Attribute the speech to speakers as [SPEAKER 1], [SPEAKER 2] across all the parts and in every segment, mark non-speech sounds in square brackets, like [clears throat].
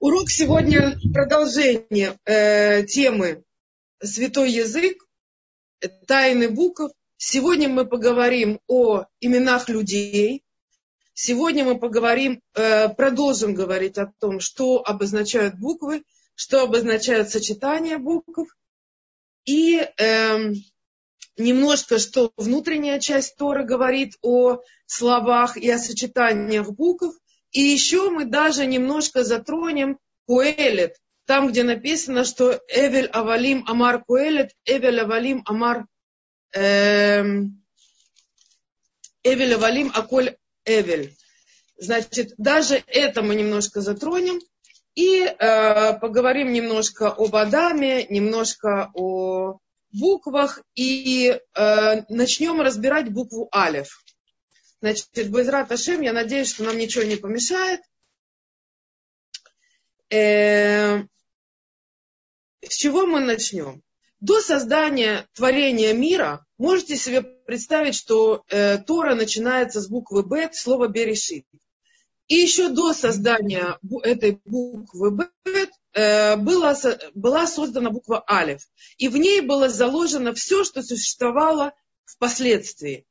[SPEAKER 1] Урок сегодня продолжение э, темы «Святой язык», «Тайны букв». Сегодня мы поговорим о именах людей. Сегодня мы поговорим, э, продолжим говорить о том, что обозначают буквы, что обозначают сочетание букв. И э, немножко, что внутренняя часть Тора говорит о словах и о сочетаниях букв – и еще мы даже немножко затронем Куэлет, там, где написано, что Эвель Авалим Амар Куэлет, Эвель Авалим Амар эм, Эвель Авалим Аколь Эвель. Значит, даже это мы немножко затронем. И э, поговорим немножко об Адаме, немножко о буквах. И э, начнем разбирать букву Алев. Значит, Байзрат Ашем, я надеюсь, что нам ничего не помешает. Э, с чего мы начнем? До создания творения мира можете себе представить, что э, Тора начинается с буквы Б, слова Берешит. И еще до создания этой буквы Б э, была, была создана буква Алев. И в ней было заложено все, что существовало впоследствии.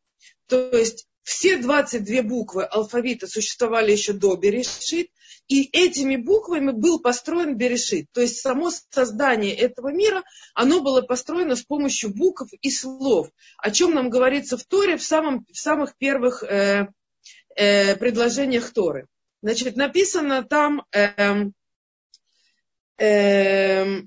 [SPEAKER 1] То есть все 22 буквы алфавита существовали еще до Берешит, и этими буквами был построен Берешит. То есть само создание этого мира, оно было построено с помощью букв и слов, о чем нам говорится в Торе в, самом, в самых первых э, э, предложениях Торы. Значит, написано там, э, э,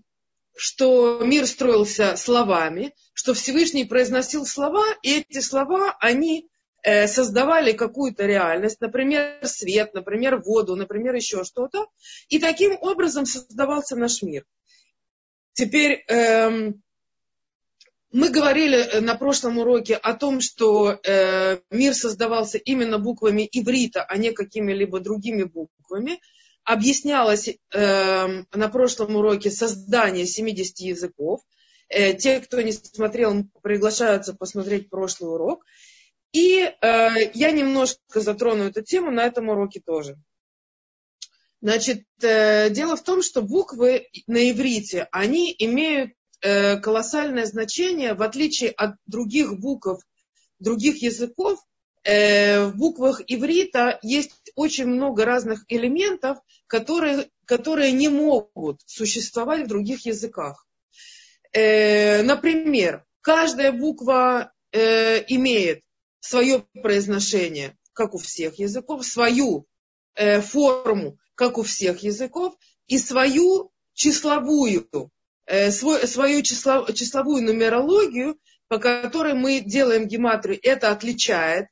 [SPEAKER 1] что мир строился словами, что Всевышний произносил слова, и эти слова, они создавали какую-то реальность, например, свет, например, воду, например, еще что-то, и таким образом создавался наш мир. Теперь эм, мы говорили э, на прошлом уроке о том, что э, мир создавался именно буквами иврита, а не какими-либо другими буквами. Объяснялось э, на прошлом уроке создание 70 языков. Э, те, кто не смотрел, приглашаются посмотреть прошлый урок. И э, я немножко затрону эту тему на этом уроке тоже. Значит, э, дело в том, что буквы на иврите, они имеют э, колоссальное значение, в отличие от других букв, других языков, э, в буквах иврита есть очень много разных элементов, которые, которые не могут существовать в других языках. Э, например, каждая буква э, имеет свое произношение, как у всех языков, свою э, форму, как у всех языков, и свою числовую, э, свой, свою число, числовую нумерологию, по которой мы делаем гематрию. Это отличает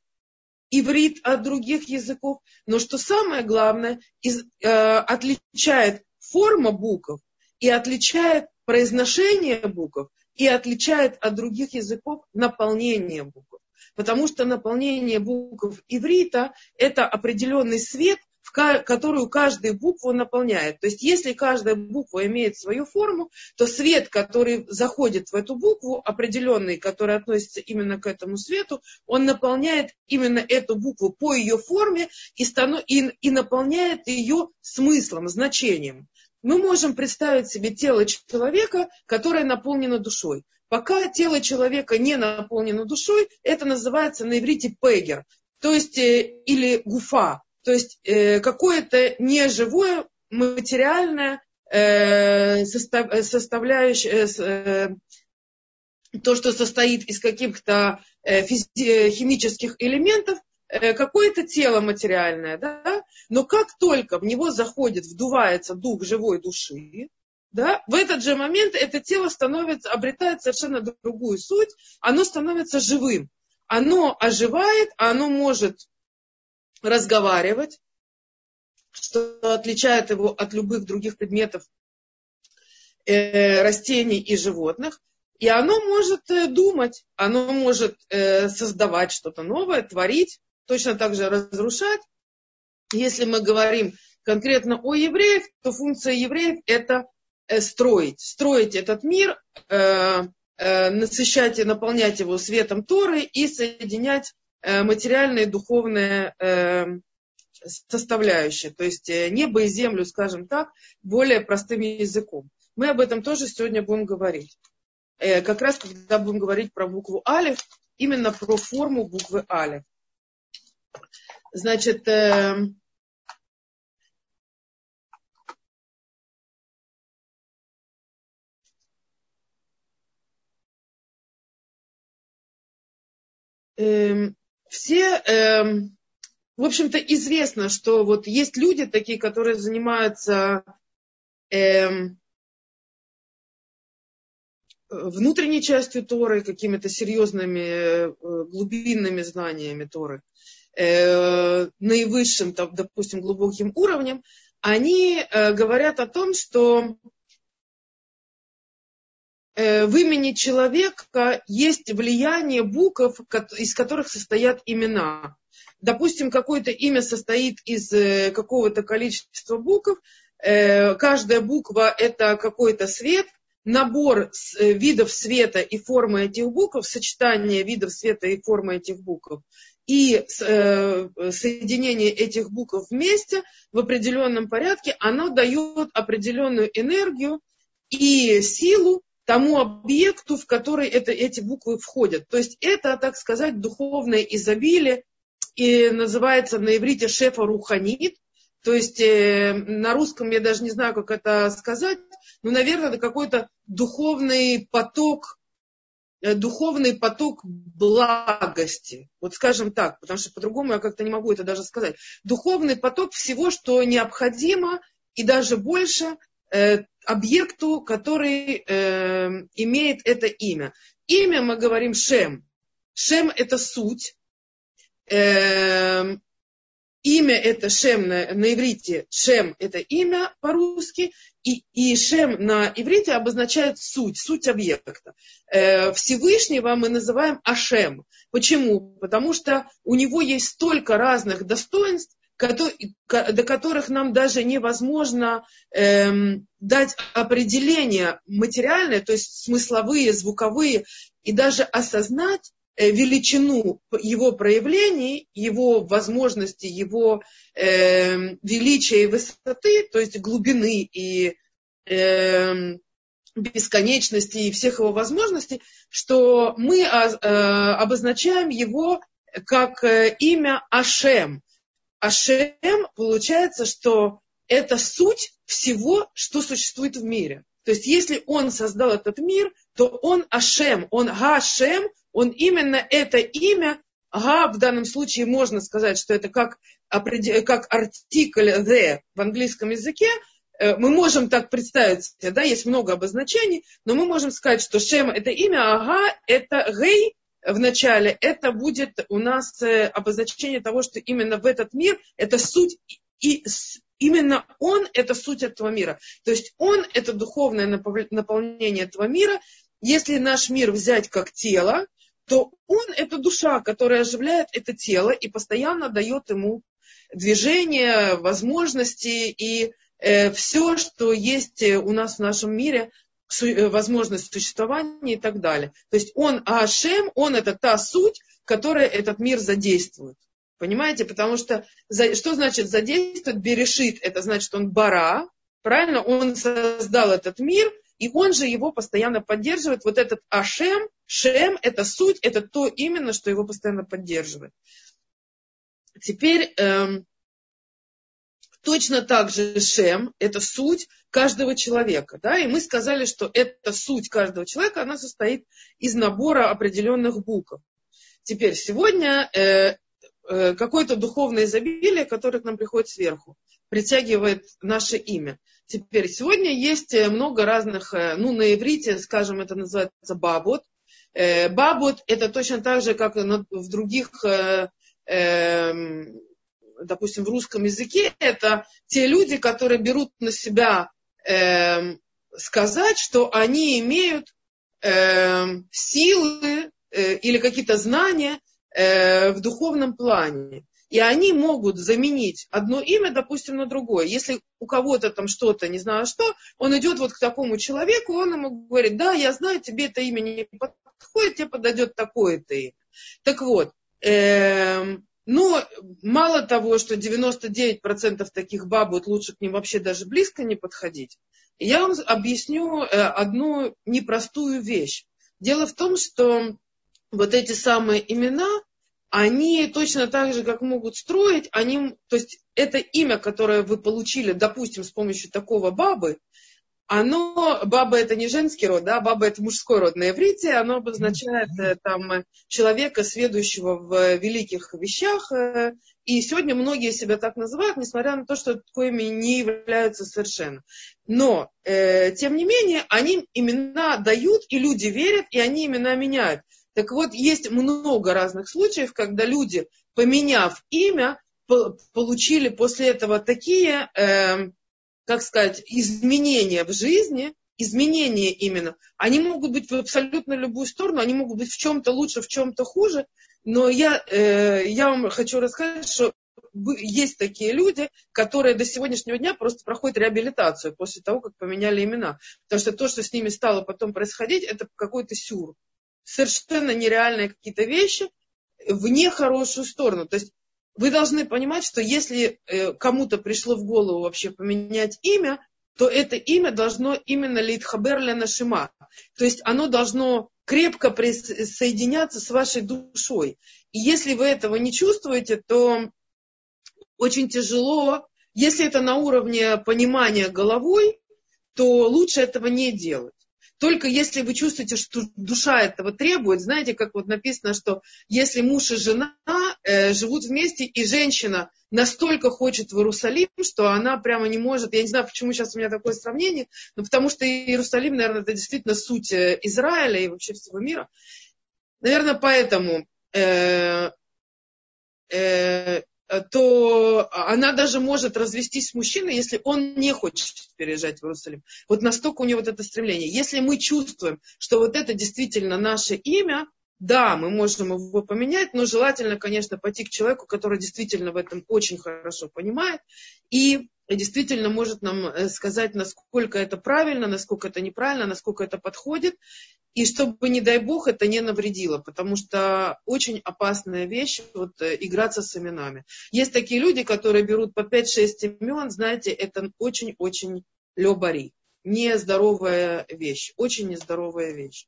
[SPEAKER 1] иврит от других языков. Но что самое главное, из, э, отличает форма букв и отличает произношение букв и отличает от других языков наполнение букв потому что наполнение букв иврита – это определенный свет, которую каждую букву наполняет. То есть, если каждая буква имеет свою форму, то свет, который заходит в эту букву, определенный, который относится именно к этому свету, он наполняет именно эту букву по ее форме и, станов... и, и наполняет ее смыслом, значением. Мы можем представить себе тело человека, которое наполнено душой. Пока тело человека не наполнено душой, это называется на иврите пегер, то есть э, или гуфа, то есть э, какое-то неживое материальное э, составляющее, то, что состоит из каких-то химических элементов, какое-то тело материальное, да? но как только в него заходит, вдувается дух живой души, да, в этот же момент это тело становится, обретает совершенно другую суть, оно становится живым. Оно оживает, а оно может разговаривать, что отличает его от любых других предметов э, растений и животных. И оно может э, думать, оно может э, создавать что-то новое, творить, точно так же разрушать. Если мы говорим конкретно о евреях, то функция евреев это строить, строить этот мир, э, э, насыщать и наполнять его светом Торы и соединять материальное и духовное составляющая, то есть э, небо и землю, скажем так, более простым языком. Мы об этом тоже сегодня будем говорить. Э, как раз когда будем говорить про букву Алиф, именно про форму буквы Алиф. Значит, э, все, э, в общем-то, известно, что вот есть люди такие, которые занимаются э, внутренней частью Торы, какими-то серьезными э, глубинными знаниями Торы, э, наивысшим, допустим, глубоким уровнем, они э, говорят о том, что в имени человека есть влияние букв, из которых состоят имена. Допустим, какое-то имя состоит из какого-то количества букв, каждая буква это какой-то свет – набор э, видов света и формы этих букв, сочетание видов света и формы этих букв и э, соединение этих букв вместе в определенном порядке, оно дает определенную энергию и силу тому объекту, в который это, эти буквы входят. То есть это, так сказать, духовное изобилие, и называется на иврите шефа руханит, то есть э, на русском я даже не знаю, как это сказать, но, наверное, это какой-то духовный поток, э, духовный поток благости. Вот скажем так, потому что по-другому я как-то не могу это даже сказать. Духовный поток всего, что необходимо и даже больше объекту, который э, имеет это имя. Имя мы говорим Шем. Шем это суть. Э, Имя это Шем на, на иврите, Шем это имя по-русски, и, и Шем на иврите обозначает суть, суть объекта. Э, Всевышнего мы называем Ашем. Почему? Потому что у него есть столько разных достоинств, до которых нам даже невозможно эм, дать определение материальное, то есть смысловые, звуковые, и даже осознать, Э, величину его проявлений, его возможности, его э, величия и высоты, то есть глубины и э, бесконечности и всех его возможностей, что мы а, э, обозначаем его как э, имя Ашем. Ашем получается, что это суть всего, что существует в мире. То есть, если он создал этот мир, то он Ашем, он Гашем, он именно это имя, ага, в данном случае можно сказать, что это как, как артикль the в английском языке, э, мы можем так представить, да, есть много обозначений, но мы можем сказать, что Шем это имя, ага, это гей в начале, это будет у нас э, обозначение того, что именно в этот мир это суть и именно он это суть этого мира. То есть он это духовное наполнение этого мира. Если наш мир взять как тело, то он это душа, которая оживляет это тело и постоянно дает ему движение, возможности и э, все, что есть э, у нас в нашем мире, возможность существования и так далее. То есть он Ашем, он это та суть, которая этот мир задействует. Понимаете? Потому что что значит задействует? Берешит, это значит он бара, правильно? Он создал этот мир, и он же его постоянно поддерживает. Вот этот Ашем, Шем, это суть, это то именно, что его постоянно поддерживает. Теперь эм, точно так же Шем, это суть каждого человека. Да? И мы сказали, что эта суть каждого человека, она состоит из набора определенных букв. Теперь сегодня э, э, какое-то духовное изобилие, которое к нам приходит сверху, притягивает наше имя. Теперь, сегодня есть э, много разных, э, ну, на иврите, скажем, это называется бабот. Э, бабот это точно так же, как в других, эм, допустим, в русском языке, это те люди, которые берут на себя эм, сказать, что они имеют эм, силы или какие-то знания в духовном плане и они могут заменить одно имя, допустим, на другое. Если у кого-то там что-то, не знаю что, он идет вот к такому человеку, он ему говорит, да, я знаю, тебе это имя не подходит, тебе подойдет такое-то имя. Так вот, эм, Но мало того, что 99% таких баб будет лучше к ним вообще даже близко не подходить, я вам объясню э, одну непростую вещь. Дело в том, что вот эти самые имена, они точно так же, как могут строить, они, то есть это имя, которое вы получили, допустим, с помощью такого бабы, оно, баба это не женский род, да, баба это мужской род на иврите, оно обозначает э, там человека, сведущего в великих вещах, э, и сегодня многие себя так называют, несмотря на то, что такими не являются совершенно. Но, э, тем не менее, они имена дают, и люди верят, и они имена меняют. Так вот, есть много разных случаев, когда люди, поменяв имя, получили после этого такие, э, как сказать, изменения в жизни, изменения именно. Они могут быть в абсолютно любую сторону, они могут быть в чем-то лучше, в чем-то хуже, но я, э, я вам хочу рассказать, что есть такие люди, которые до сегодняшнего дня просто проходят реабилитацию после того, как поменяли имена. Потому что то, что с ними стало потом происходить, это какой-то сюр. Совершенно нереальные какие-то вещи в нехорошую сторону. То есть вы должны понимать, что если э, кому-то пришло в голову вообще поменять имя, то это имя должно именно литхабер нашима. То есть оно должно крепко соединяться с вашей душой. И если вы этого не чувствуете, то очень тяжело. Если это на уровне понимания головой, то лучше этого не делать. Только если вы чувствуете, что душа этого требует, знаете, как вот написано, что если муж и жена э, живут вместе, и женщина настолько хочет в Иерусалим, что она прямо не может, я не знаю, почему сейчас у меня такое сравнение, но потому что Иерусалим, наверное, это действительно суть э, Израиля и вообще всего мира. Наверное, поэтому э, э, то она даже может развестись с мужчиной, если он не хочет переезжать в Иерусалим. Вот настолько у него вот это стремление. Если мы чувствуем, что вот это действительно наше имя, да, мы можем его поменять, но желательно, конечно, пойти к человеку, который действительно в этом очень хорошо понимает и действительно может нам э, сказать, насколько это правильно, насколько это неправильно, насколько это подходит и чтобы, не дай бог, это не навредило, потому что очень опасная вещь вот, э, играться с именами. Есть такие люди, которые берут по 5-6 имен, знаете, это очень-очень лебари. Нездоровая вещь, очень нездоровая вещь.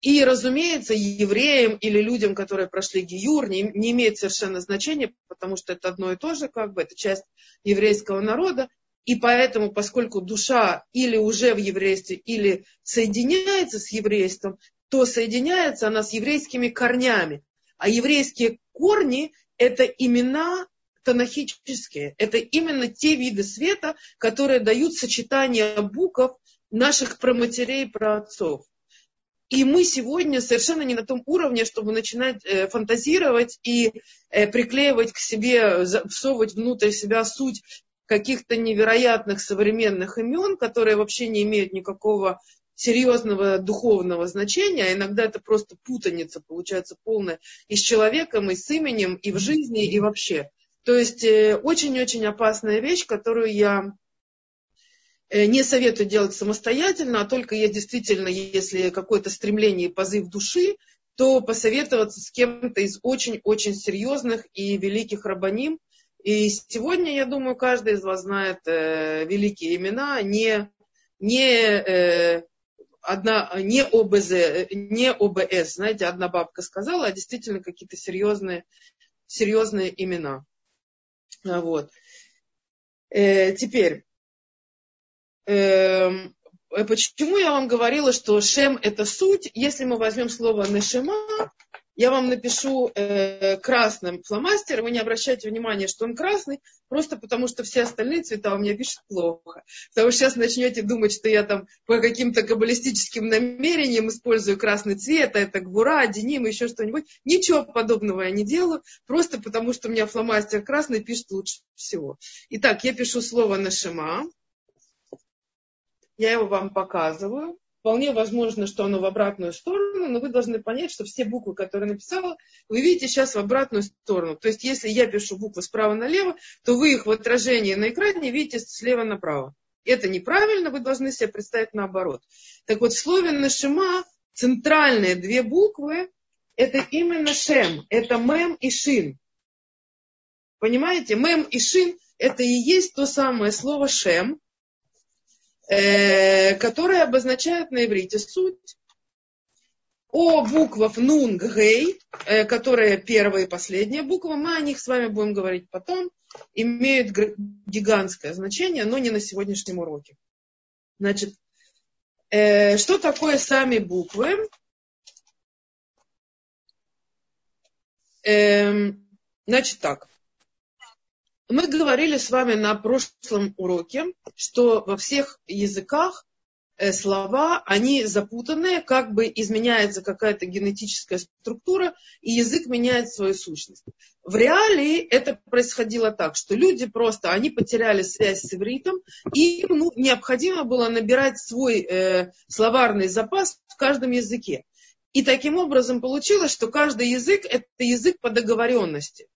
[SPEAKER 1] И, разумеется, евреям или людям, которые прошли гиюр, не, не имеет совершенно значения, потому что это одно и то же, как бы, это часть еврейского народа. И поэтому, поскольку душа или уже в еврействе, или соединяется с еврейством, то соединяется она с еврейскими корнями. А еврейские корни – это имена танахические. Это именно те виды света, которые дают сочетание букв наших проматерей и праотцов. И мы сегодня совершенно не на том уровне, чтобы начинать э, фантазировать и э, приклеивать к себе, всовывать внутрь себя суть каких-то невероятных современных имен, которые вообще не имеют никакого серьезного духовного значения, а иногда это просто путаница получается полная и с человеком, и с именем, и в жизни, и вообще. То есть э, очень-очень опасная вещь, которую я не советую делать самостоятельно, а только есть действительно, если какое-то стремление и позыв души, то посоветоваться с кем-то из очень-очень серьезных и великих рабаним, и сегодня, я думаю, каждый из вас знает э, великие имена, не, не, э, одна, не, ОБЗ, не ОБС, знаете, одна бабка сказала, а действительно какие-то серьезные, серьезные имена. Вот. Э, теперь, э, почему я вам говорила, что Шем это суть? Если мы возьмем слово Нешема, я вам напишу э, красным фломастером, вы не обращайте внимания, что он красный, просто потому что все остальные цвета у меня пишут плохо. Потому что сейчас начнете думать, что я там по каким-то каббалистическим намерениям использую красный цвет, а это гвура, деним, еще что-нибудь. Ничего подобного я не делаю, просто потому что у меня фломастер красный пишет лучше всего. Итак, я пишу слово нашима. Я его вам показываю. Вполне возможно, что оно в обратную сторону, но вы должны понять, что все буквы, которые написала, вы видите сейчас в обратную сторону. То есть, если я пишу буквы справа налево, то вы их в отражении на экране видите слева направо. Это неправильно, вы должны себе представить наоборот. Так вот, в слове нашима центральные две буквы – это именно шем, это мем и шин. Понимаете? Мем и шин – это и есть то самое слово шем, э, которое обозначает на иврите суть. О буквах нун гей, э, которая первая и последняя буква, мы о них с вами будем говорить потом, имеют гигантское значение, но не на сегодняшнем уроке. Значит, э, что такое сами буквы? Э, значит так. Мы говорили с вами на прошлом уроке, что во всех языках Э, слова, они запутанные, как бы изменяется какая-то генетическая структура, и язык меняет свою сущность. В реалии это происходило так, что люди просто, они потеряли связь с ивритом, и им ну, необходимо было набирать свой э, словарный запас в каждом языке. И таким образом получилось, что каждый язык – это язык по договоренности.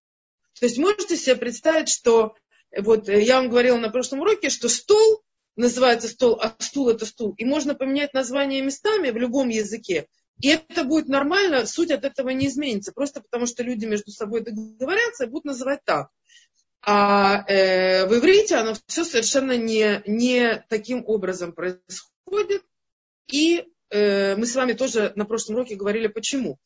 [SPEAKER 1] То есть можете себе представить, что вот э, я вам говорила на прошлом уроке, что стол называется стол, а стул это стул. И можно поменять название местами в любом языке. И это будет нормально, суть от этого не изменится. Просто потому, что люди между собой договорятся и будут называть так. А э, в иврите оно все совершенно не, не таким образом происходит. И э, мы с вами тоже на прошлом уроке говорили, почему.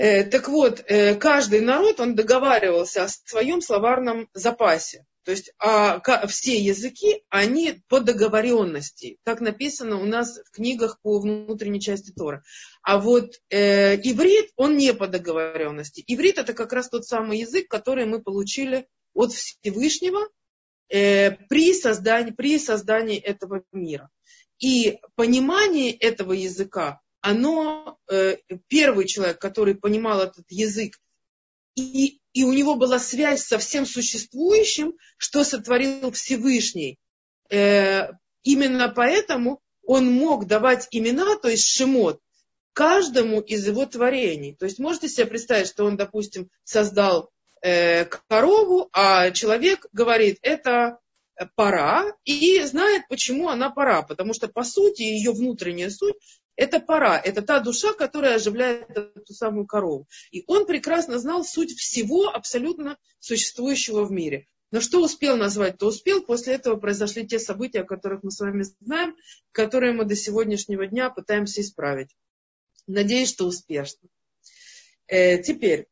[SPEAKER 1] Э, так вот, э, каждый народ, он договаривался о своем словарном запасе. То есть а, все языки, они по договоренности. Так написано у нас в книгах по внутренней части Тора. А вот э, иврит, он не по договоренности. Иврит это как раз тот самый язык, который мы получили от Всевышнего э, при, создании, при создании этого мира. И понимание этого языка, оно, э, первый человек, который понимал этот язык, и и у него была связь со всем существующим, что сотворил Всевышний. Э, именно поэтому он мог давать имена, то есть шемот, каждому из его творений. То есть можете себе представить, что он, допустим, создал э, корову, а человек говорит, это пора, и знает, почему она пора. Потому что, по сути, ее внутренняя суть это пора, это та душа, которая оживляет эту самую корову. И он прекрасно знал суть всего абсолютно существующего в мире. Но что успел назвать, то успел. После этого произошли те события, о которых мы с вами знаем, которые мы до сегодняшнего дня пытаемся исправить. Надеюсь, что успешно. Э, теперь,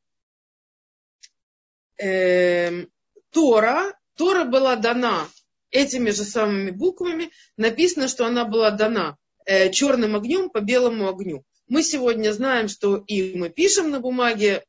[SPEAKER 1] э, Тора, Тора была дана этими же самыми буквами. Написано, что она была дана черным огнем по белому огню. Мы сегодня знаем, что и мы пишем на бумаге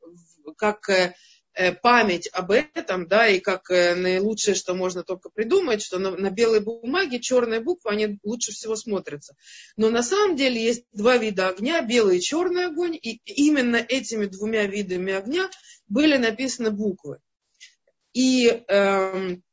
[SPEAKER 1] как э, э, память об этом, да, и как наилучшее, что можно только придумать, что на, на белой бумаге черные буквы, они лучше всего смотрятся. Но на самом деле есть два вида огня, белый и черный огонь, и именно этими двумя видами огня были написаны буквы. И эм, Э,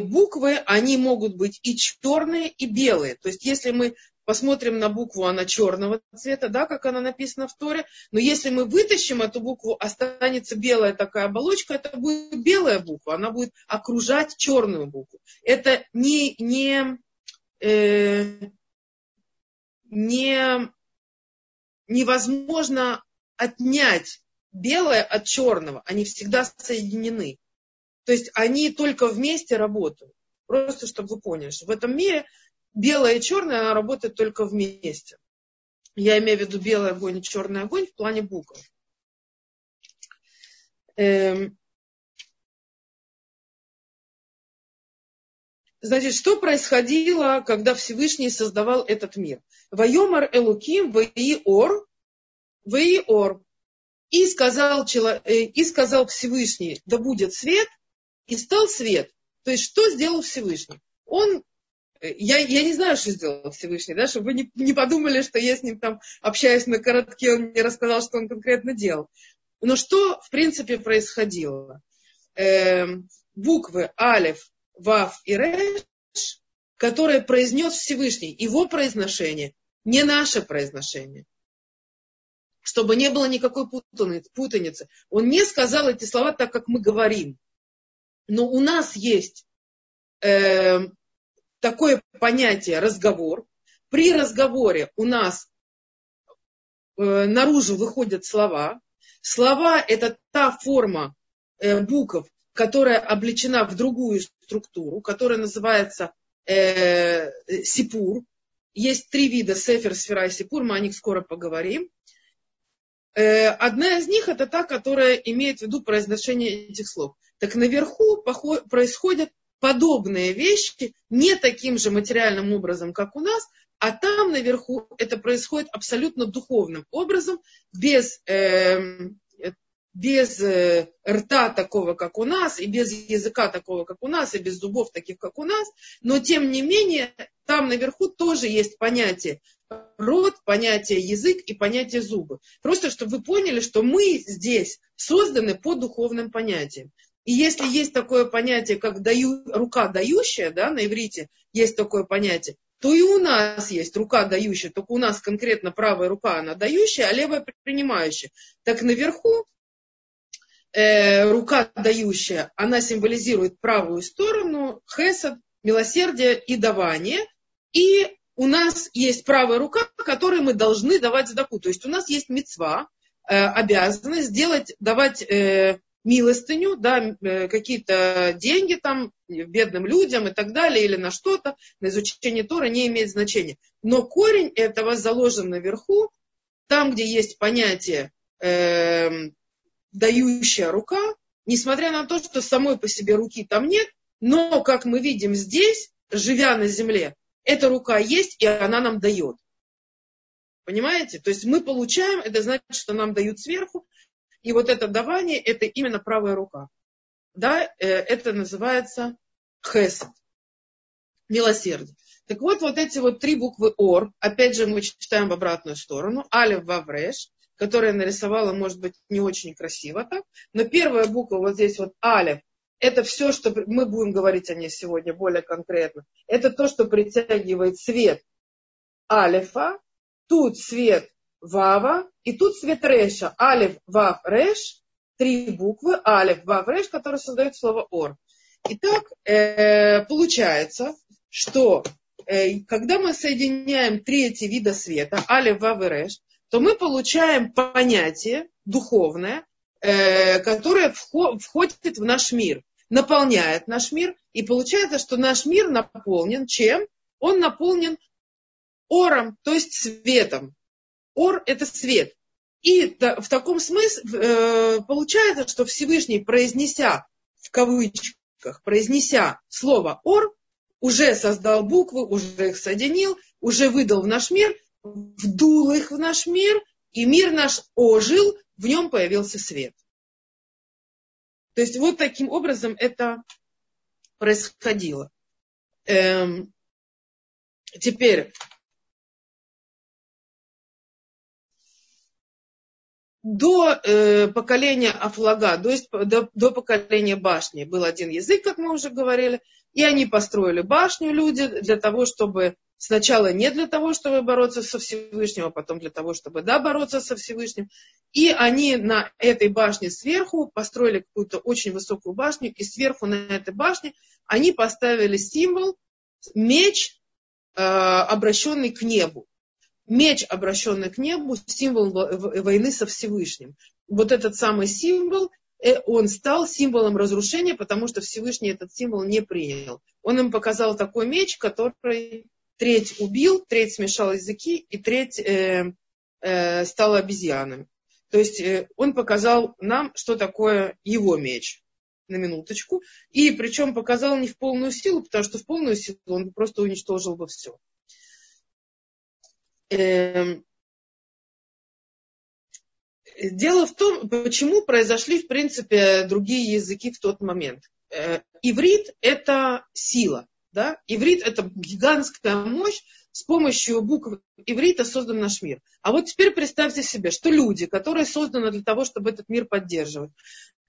[SPEAKER 1] буквы, они могут быть и черные, и белые. То есть, если мы посмотрим на букву, она черного цвета, да, как она написана в Торе, но если мы вытащим эту букву, останется белая такая оболочка, это будет белая буква, она будет окружать черную букву. Это не, не, э, не невозможно отнять белое от черного, они всегда соединены. То есть они только вместе работают. Просто чтобы вы поняли, что в этом мире белое и черное, она работает только вместе. Я имею в виду белый огонь и черный огонь в плане букв. Эм. Значит, что происходило, когда Всевышний создавал этот мир? Вайомар Элуким Ваиор, Ваиор. И сказал, э, и сказал Всевышний, да будет свет, и стал свет. То есть что сделал Всевышний? Он я, я не знаю, что сделал Всевышний, да, чтобы вы не, не подумали, что я с ним там общаюсь на коротке, он мне рассказал, что он конкретно делал. Но что, в принципе, происходило? Э, буквы Алев, Вав и Реш, которые произнес Всевышний, его произношение, не наше произношение. Чтобы не было никакой путаницы. Он не сказал эти слова так, как мы говорим. Но у нас есть э, такое понятие разговор. При разговоре у нас э, наружу выходят слова. Слова – это та форма э, букв, которая облечена в другую структуру, которая называется э, сипур. Есть три вида сефер, сфера и сипур, мы о них скоро поговорим. Э, одна из них это та, которая имеет в виду произношение этих слов. Так наверху происходят подобные вещи не таким же материальным образом, как у нас, а там наверху это происходит абсолютно духовным образом, без, э, без э, рта такого, как у нас, и без языка такого, как у нас, и без зубов таких, как у нас. Но тем не менее, там наверху тоже есть понятие рот, понятие язык и понятие зубы. Просто чтобы вы поняли, что мы здесь созданы по духовным понятиям. И если есть такое понятие, как даю, рука дающая, да, на иврите есть такое понятие, то и у нас есть рука дающая, только у нас конкретно правая рука, она дающая, а левая принимающая. Так наверху э, рука дающая, она символизирует правую сторону, хесад, милосердие и давание. И у нас есть правая рука, которой мы должны давать задаку. То есть у нас есть мецва, э, обязанность сделать, давать э, милостыню, да, э, какие-то деньги там бедным людям и так далее, или на что-то, на изучение Тора не имеет значения. Но корень этого заложен наверху, там, где есть понятие э, дающая рука, несмотря на то, что самой по себе руки там нет, но, как мы видим здесь, живя на земле, эта рука есть, и она нам дает. Понимаете? То есть мы получаем, это значит, что нам дают сверху, и вот это давание, это именно правая рука. Да, э, это называется хесед, милосердие. Так вот, вот эти вот три буквы ор, опять же, мы читаем в обратную сторону, алев вавреш, которая нарисовала, может быть, не очень красиво так, но первая буква вот здесь вот алев, это все, что мы будем говорить о ней сегодня более конкретно. Это то, что притягивает свет алифа, тут свет Вава, и тут цвет Реша. Алиф, Вав, Реш, три буквы, Алиф, Вав, Реш, которые создают слово Ор. Итак, э, получается, что э, когда мы соединяем три эти вида света, Алиф, Вав и Реш, то мы получаем понятие духовное, э, которое входит в наш мир, наполняет наш мир, и получается, что наш мир наполнен чем? Он наполнен ором, то есть светом. Ор – это свет. И в таком смысле э, получается, что Всевышний, произнеся, в кавычках, произнеся слово Ор, уже создал буквы, уже их соединил, уже выдал в наш мир, вдул их в наш мир, и мир наш ожил, в нем появился свет. То есть вот таким образом это происходило. Эм, теперь, до э, поколения Афлага, то есть до, до поколения башни был один язык, как мы уже говорили, и они построили башню, люди, для того, чтобы сначала не для того, чтобы бороться со Всевышним, а потом для того, чтобы да, бороться со Всевышним. И они на этой башне сверху построили какую-то очень высокую башню, и сверху на этой башне они поставили символ меч, э, обращенный к небу меч, обращенный к небу, символ войны со Всевышним. Вот этот самый символ, э, он стал символом разрушения, потому что Всевышний этот символ не принял. Он им показал такой меч, который треть убил, треть смешал языки и треть э, э, стал обезьянами. То есть э, он показал нам, что такое его меч на минуточку. И причем показал не в полную силу, потому что в полную силу он просто уничтожил бы все. Эм, дело в том, почему произошли, в принципе, другие языки в тот момент. Э, иврит – это сила. Да? Иврит – это гигантская мощь, с помощью букв иврита создан наш мир. А вот теперь представьте себе, что люди, которые созданы для того, чтобы этот мир поддерживать,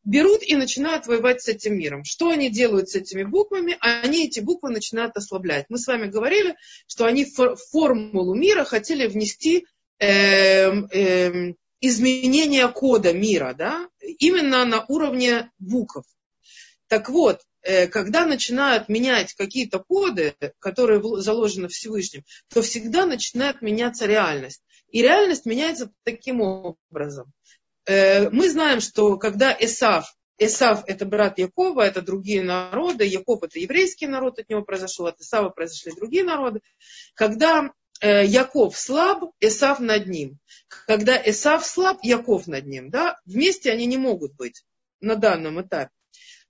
[SPEAKER 1] берут и начинают воевать с этим миром. Что они делают с этими буквами? Они эти буквы начинают ослаблять. Мы с вами говорили, что они в формулу мира хотели внести э, э, изменение кода мира, да? именно на уровне букв. Так вот, э, когда начинают менять какие-то коды, которые заложены в Всевышнем, то всегда начинает меняться реальность. И реальность меняется таким образом. Э, мы знаем, что когда Эсав Исав – это брат Якова, это другие народы. Яков – это еврейский народ, от него произошел, от Исава произошли другие народы. Когда э, Яков слаб, Исав над ним. Когда Исав слаб, Яков над ним. Да? Вместе они не могут быть на данном этапе.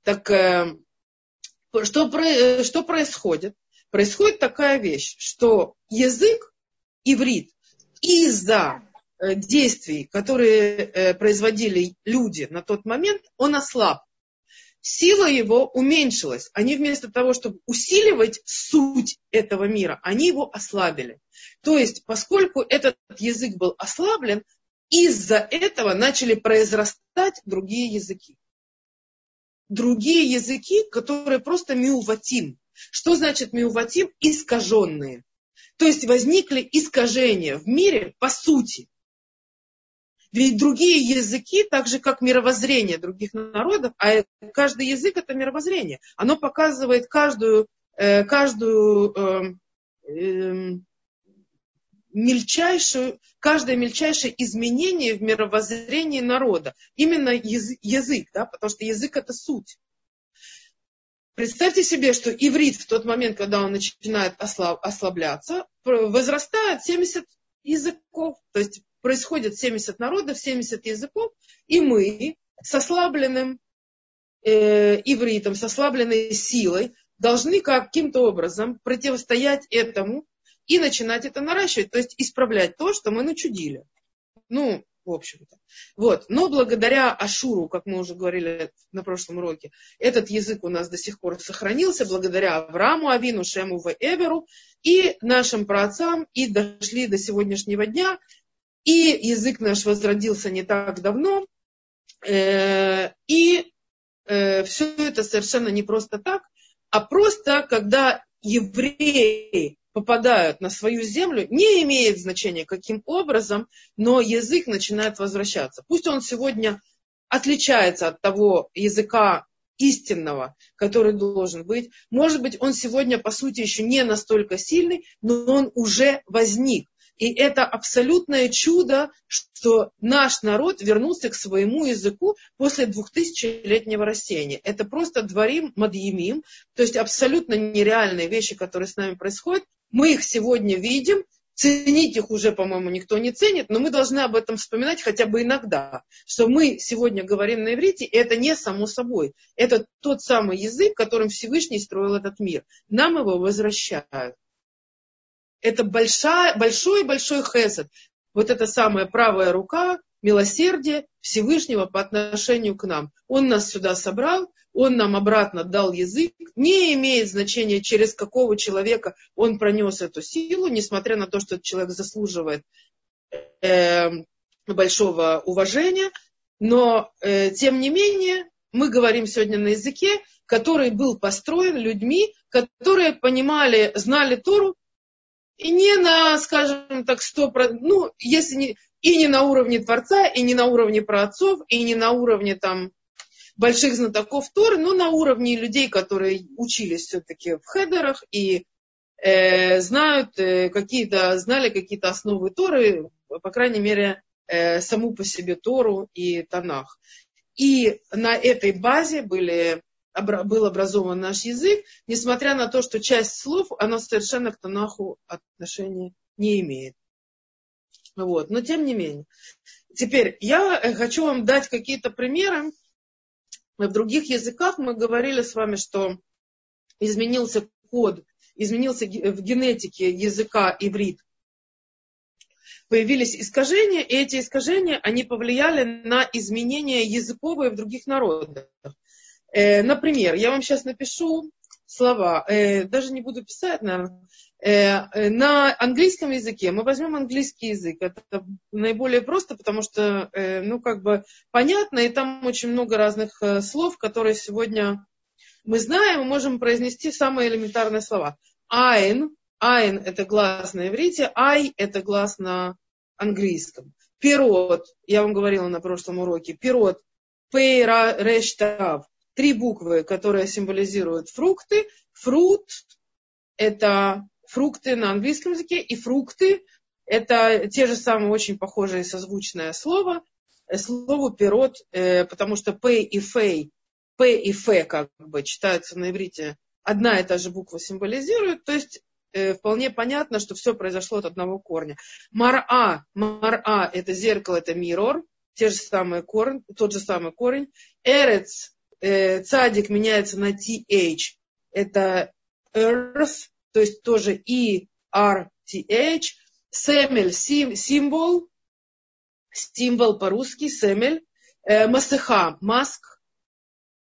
[SPEAKER 1] Так э, что, что происходит? Происходит такая вещь, что язык, иврит, из-за действий, которые э, производили люди на тот момент, он ослаб. Сила его уменьшилась. Они вместо того, чтобы усиливать суть этого мира, они его ослабили. То есть, поскольку этот язык был ослаблен, из-за этого начали произрастать другие языки. Другие языки, которые просто миуватим. Что значит миуватим? Искаженные. То есть возникли искажения в мире по сути. Ведь другие языки, так же как мировоззрение других народов, а каждый язык это мировоззрение, оно показывает каждую, э, каждую эм, эм, мельчайшую, каждое мельчайшее изменение в мировоззрении народа. Именно язык, язык да, потому что язык это суть. Представьте себе, что иврит в тот момент, когда он начинает ослаб, ослабляться, возрастает 70 языков. То есть происходит 70 народов, 70 языков, и мы с ослабленным э, ивритом, с ослабленной силой должны каким-то образом противостоять этому и начинать это наращивать, то есть исправлять то, что мы начудили. Ну, в общем-то. Вот. Но благодаря Ашуру, как мы уже говорили на прошлом уроке, этот язык у нас до сих пор сохранился, благодаря Аврааму, Авину, Шему. Эверу и нашим праотцам, и дошли до сегодняшнего дня. И язык наш возродился не так давно. Э, и э, все это совершенно не просто так, а просто когда евреи попадают на свою землю, не имеет значения каким образом, но язык начинает возвращаться. Пусть он сегодня отличается от того языка истинного, который должен быть. Может быть, он сегодня, по сути, еще не настолько сильный, но он уже возник. И это абсолютное чудо, что наш народ вернулся к своему языку после двухтысячелетнего растения. Это просто дворим мадьямим, то есть абсолютно нереальные вещи, которые с нами происходят. Мы их сегодня видим, ценить их уже, по-моему, никто не ценит, но мы должны об этом вспоминать хотя бы иногда, что мы сегодня говорим на иврите, и это не само собой. Это тот самый язык, которым Всевышний строил этот мир. Нам его возвращают это большой-большой хесед. Вот эта самая правая рука, милосердие Всевышнего по отношению к нам. Он нас сюда собрал, он нам обратно дал язык. Не имеет значения, через какого человека он пронес эту силу, несмотря на то, что этот человек заслуживает э, большого уважения. Но, э, тем не менее, мы говорим сегодня на языке, который был построен людьми, которые понимали, знали Тору и не на, скажем так, сто ну, если не, и не на уровне Творца, и не на уровне праотцов, и не на уровне там больших знатоков Торы, но на уровне людей, которые учились все-таки в хедерах и э, знают э, какие-то, знали какие-то основы Торы, по крайней мере, э, саму по себе Тору и Танах. И на этой базе были был образован наш язык, несмотря на то, что часть слов, она совершенно к Танаху отношения не имеет. Вот. Но тем не менее. Теперь я э, хочу вам дать какие-то примеры. В других языках мы говорили с вами, что изменился код, изменился в генетике языка иврит. Появились искажения, и эти искажения, они повлияли на изменения языковые в других народах. Э, например, я вам сейчас напишу слова, э, даже не буду писать, наверное, э, на английском языке. Мы возьмем английский язык. Это наиболее просто, потому что, ну, как бы понятно, и там очень много разных слов, которые сегодня мы знаем, мы можем произнести самые элементарные слова. Айн, айн это глаз на иврите, ай это глаз на английском. Пирот, я вам говорила на прошлом уроке, пирот, пейра рештав, три буквы, которые символизируют фрукты. Фрут – это фрукты на английском языке, и фрукты – это те же самые очень похожие созвучное слово, слово пирот, э, потому что пей и фей П и Ф как бы читаются на иврите, одна и та же буква символизирует, то есть э, вполне понятно, что все произошло от одного корня. Мара, мара это зеркало, это мирор, те же самые корень, тот же самый корень. Эрец, э, цадик меняется на TH, это earth, то есть тоже E, R, T, H. Семель, сим, символ, символ по-русски, семель. Э, масыха, маск,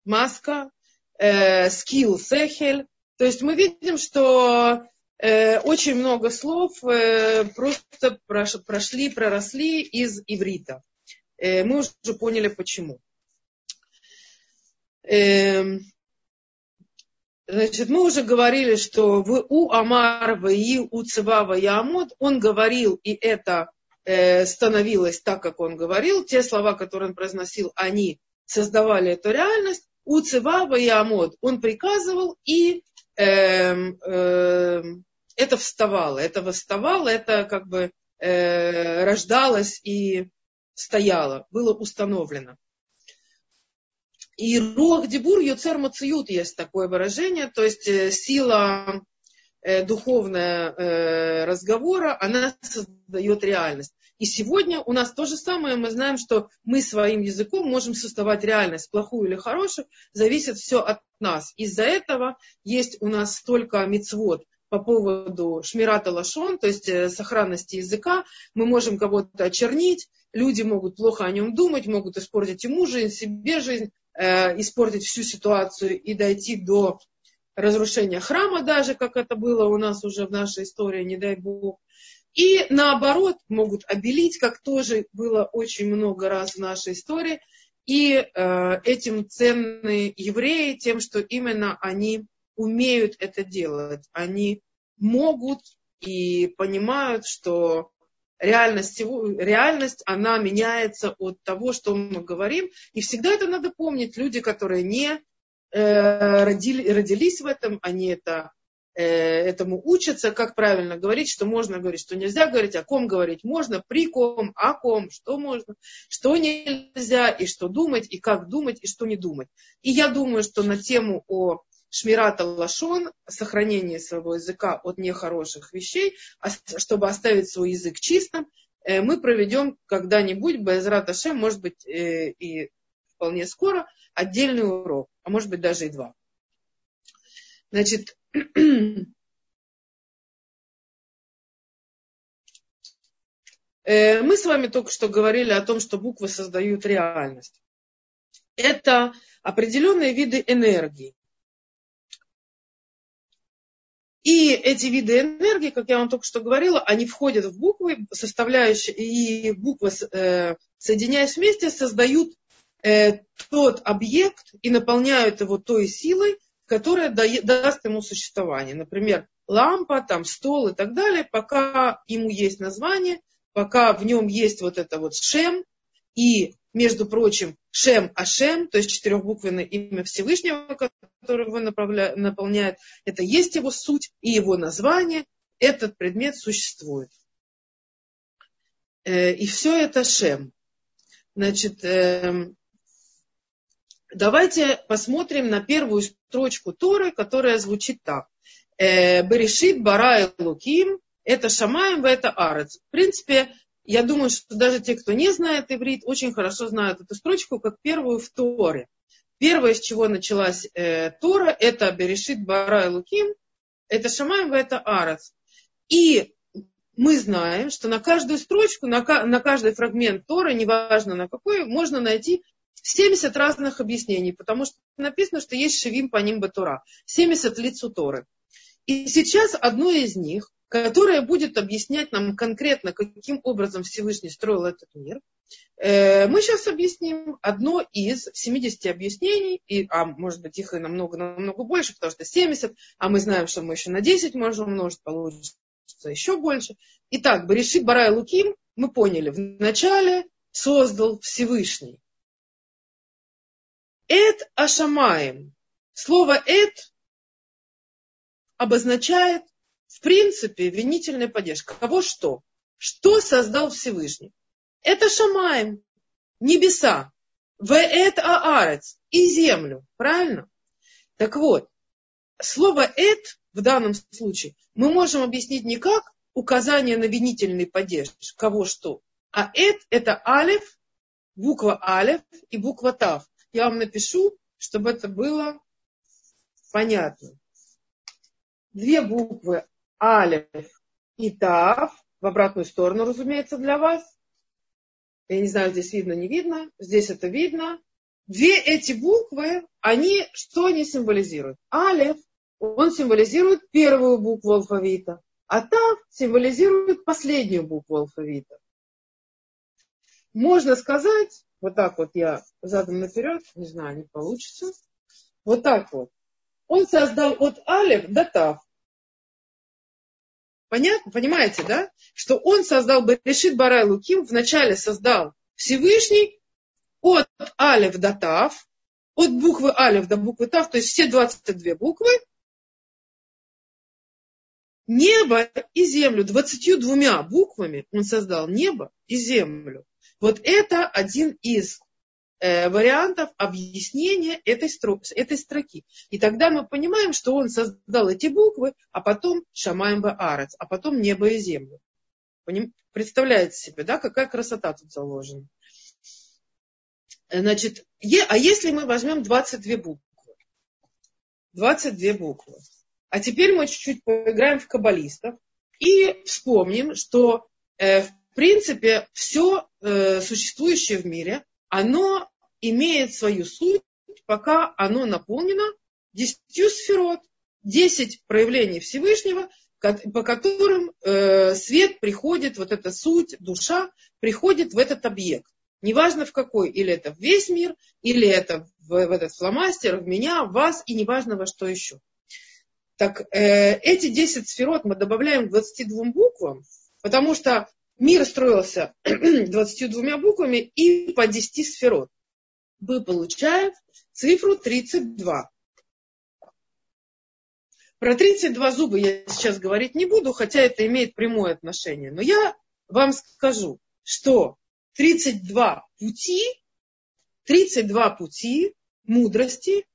[SPEAKER 1] маска. Э, скилл, сехель. То есть мы видим, что э, очень много слов э, просто прошли, проросли из иврита. Э, мы уже поняли почему. Э, Значит, мы уже говорили, что в у Амар, и у Цива, Ямод, он говорил, и это э, становилось так, как он говорил. Те слова, которые он произносил, они создавали эту реальность. У Цива, Ямод, он приказывал, и э, э, это вставало. Это восставало, это как бы э, рождалось и стояло, было установлено. И руах дебур юцер мациют есть такое выражение, то есть э, сила э, духовная э, разговора, она создает реальность. И сегодня у нас то же самое, мы знаем, что мы своим языком можем создавать реальность, плохую или хорошую, зависит все от нас. Из-за этого есть у нас столько мецвод по поводу шмирата лашон, то есть сохранности языка. Мы можем кого-то очернить, люди могут плохо о нем думать, могут испортить ему жизнь, себе жизнь, Э, испортить всю ситуацию и дойти до разрушения храма даже, как это было у нас уже в нашей истории, не дай бог. И наоборот, могут обелить, как тоже было очень много раз в нашей истории. И э, этим ценны евреи тем, что именно они умеют это делать. Они могут и понимают, что реальность, реальность, она меняется от того, что мы говорим. И всегда это надо помнить. Люди, которые не э, родили, родились в этом, они это, э, этому учатся, как правильно говорить, что можно говорить, что нельзя говорить, о ком говорить можно, при ком, о ком, что можно, что нельзя, и что думать, и как думать, и что не думать. И я думаю, что на тему о шмирата лашон, сохранение своего языка от нехороших вещей, а чтобы оставить свой язык чистым, э, мы проведем когда-нибудь, Безрат Ашем, может быть, э, и вполне скоро, отдельный урок, а может быть даже и два. Значит, [clears throat] э, мы с вами только что говорили о том, что буквы создают реальность. Это определенные виды энергии. И эти виды энергии, как я вам только что говорила, они входят в буквы, составляющие, и буквы, э, соединяясь вместе, создают э, тот объект и наполняют его той силой, которая даст ему существование. Например, лампа, там, стол и так далее, пока ему есть название, пока в нем есть вот это вот шем, и между прочим, Шем Ашем, то есть четырехбуквенное имя Всевышнего, которое его наполняет, это есть его суть и его название, этот предмет существует. Э, и все это Шем. Значит, эм, давайте посмотрим на первую строчку Торы, которая звучит так. «Э, Берешит бара луким, это Шамаем, это Арец. В принципе, я думаю, что даже те, кто не знает иврит, очень хорошо знают эту строчку как первую в Торе. Первое, с чего началась э, Тора, это Берешит Бара и Луким, это Шамаем, это Арец. И мы знаем, что на каждую строчку, на, на каждый фрагмент Торы, неважно на какой, можно найти 70 разных объяснений, потому что написано, что есть Шевим по ним Батура, 70 лиц у Торы. И сейчас одно из них которая будет объяснять нам конкретно, каким образом Всевышний строил этот мир. Э, мы сейчас объясним одно из 70 объяснений, и, а может быть их и намного-намного больше, потому что 70, а мы знаем, что мы еще на 10 можем умножить, получится еще больше. Итак, Бариши Барай Луким, мы поняли, вначале создал Всевышний. Эд Ашамаем. Слово Эд обозначает в принципе, винительная поддержка. Кого что? Что создал Всевышний? Это Шамаем, небеса. Веэт аарец. И землю. Правильно? Так вот, слово эт в данном случае мы можем объяснить не как указание на винительный падеж, кого что, а эт это алев, буква алев и буква тав. Я вам напишу, чтобы это было понятно. Две буквы алев и тав, в обратную сторону, разумеется, для вас. Я не знаю, здесь видно, не видно. Здесь это видно. Две эти буквы, они, что они символизируют? Алев, он символизирует первую букву алфавита, а Тав символизирует последнюю букву алфавита. Можно сказать, вот так вот я задом наперед, не знаю, не получится, вот так вот. Он создал от Алев до Тав. Понятно? Понимаете, да? Что он создал Берешит Барай Луким, вначале создал Всевышний от Алев до Тав, от буквы Алев до буквы Тав, то есть все 22 буквы, небо и землю. 22 буквами он создал небо и землю. Вот это один из вариантов объяснения этой, строк, этой строки. И тогда мы понимаем, что он создал эти буквы, а потом Шамаем Арец, а потом небо и землю. Представляете себе, да, какая красота тут заложена. Значит, е, а если мы возьмем 22 буквы? 22 буквы. А теперь мы чуть-чуть поиграем в каббалистов и вспомним, что э, в принципе все э, существующее в мире, оно имеет свою суть, пока оно наполнено десятью сферот, десять проявлений Всевышнего, по которым э, свет приходит, вот эта суть, душа приходит в этот объект. Неважно в какой, или это в весь мир, или это в, в этот фломастер, в меня, в вас, и неважно во что еще. Так э, эти 10 сферот мы добавляем к 22 буквам, потому что мир строился [clears throat] 22 буквами и по 10 сферот. Мы получаем цифру 32. Про 32 зуба я сейчас говорить не буду, хотя это имеет прямое отношение. Но я вам скажу, что 32 пути, 32 пути мудрости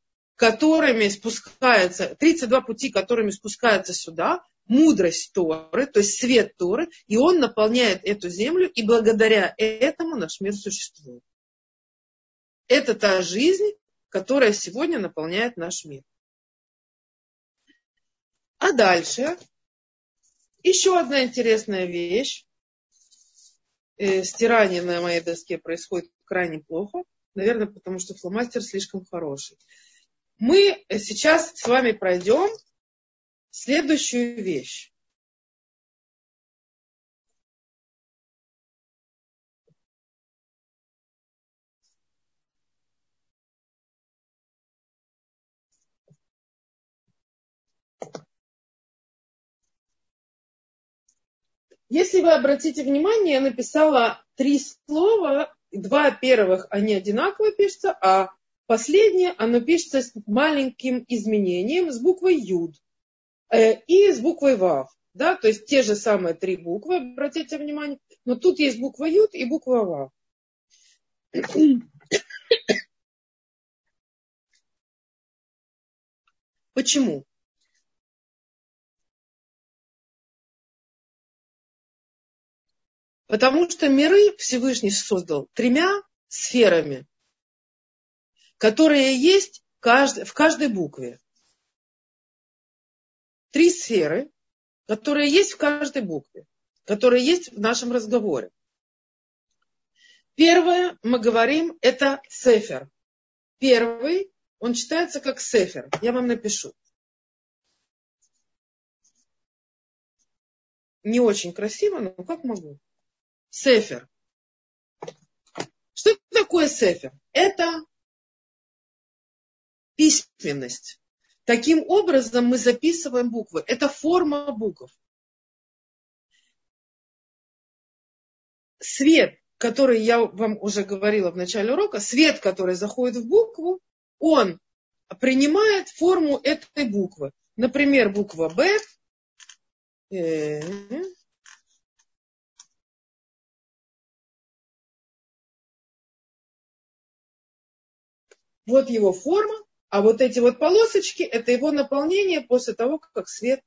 [SPEAKER 1] которыми спускается, 32 пути, которыми спускается сюда, мудрость Торы, то есть свет Торы, и он наполняет эту землю, и благодаря этому наш мир существует. Это та жизнь, которая сегодня наполняет наш мир. А дальше еще одна интересная вещь. Э, стирание на моей доске происходит крайне плохо. Наверное, потому что фломастер слишком хороший мы сейчас с вами пройдем следующую вещь. Если вы обратите внимание, я написала три слова. Два первых, они одинаково пишутся, а Последнее, оно пишется с маленьким изменением, с буквой Юд и с буквой Вав. Да, то есть те же самые три буквы, обратите внимание, но тут есть буква Юд и буква Вав. [coughs] Почему? Потому что миры Всевышний создал тремя сферами которые есть в каждой букве. Три сферы, которые есть в каждой букве, которые есть в нашем разговоре. Первое, мы говорим, это сефер. Первый, он читается как сефер. Я вам напишу. Не очень красиво, но как могу. Сефер. Что такое сефер? Это письменность. Таким образом мы записываем буквы. Это форма букв. Свет, который я вам уже говорила в начале урока, свет, который заходит в букву, он принимает форму этой буквы. Например, буква Б. Э, Вот его форма, а вот эти вот полосочки, это его наполнение после того, как свет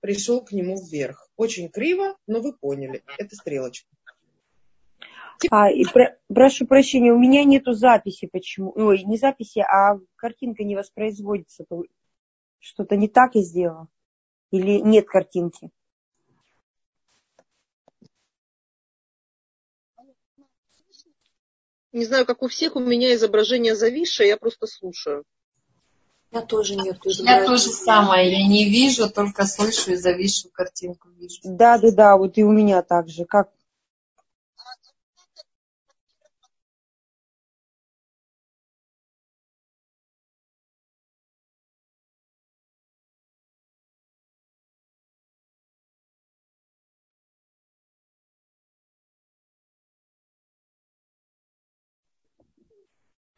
[SPEAKER 1] пришел к нему вверх. Очень криво, но вы поняли. Это стрелочка.
[SPEAKER 2] А, и про, прошу прощения, у меня нету записи почему. Ой, не записи, а картинка не воспроизводится. Что-то не так я сделала? Или нет картинки?
[SPEAKER 3] Не знаю, как у всех, у меня изображение зависшее, я просто слушаю.
[SPEAKER 4] Я тоже нет. Я тоже самое, я не вижу, только слышу и зависшую картинку вижу.
[SPEAKER 2] Да, да, да, вот и у меня так же. Как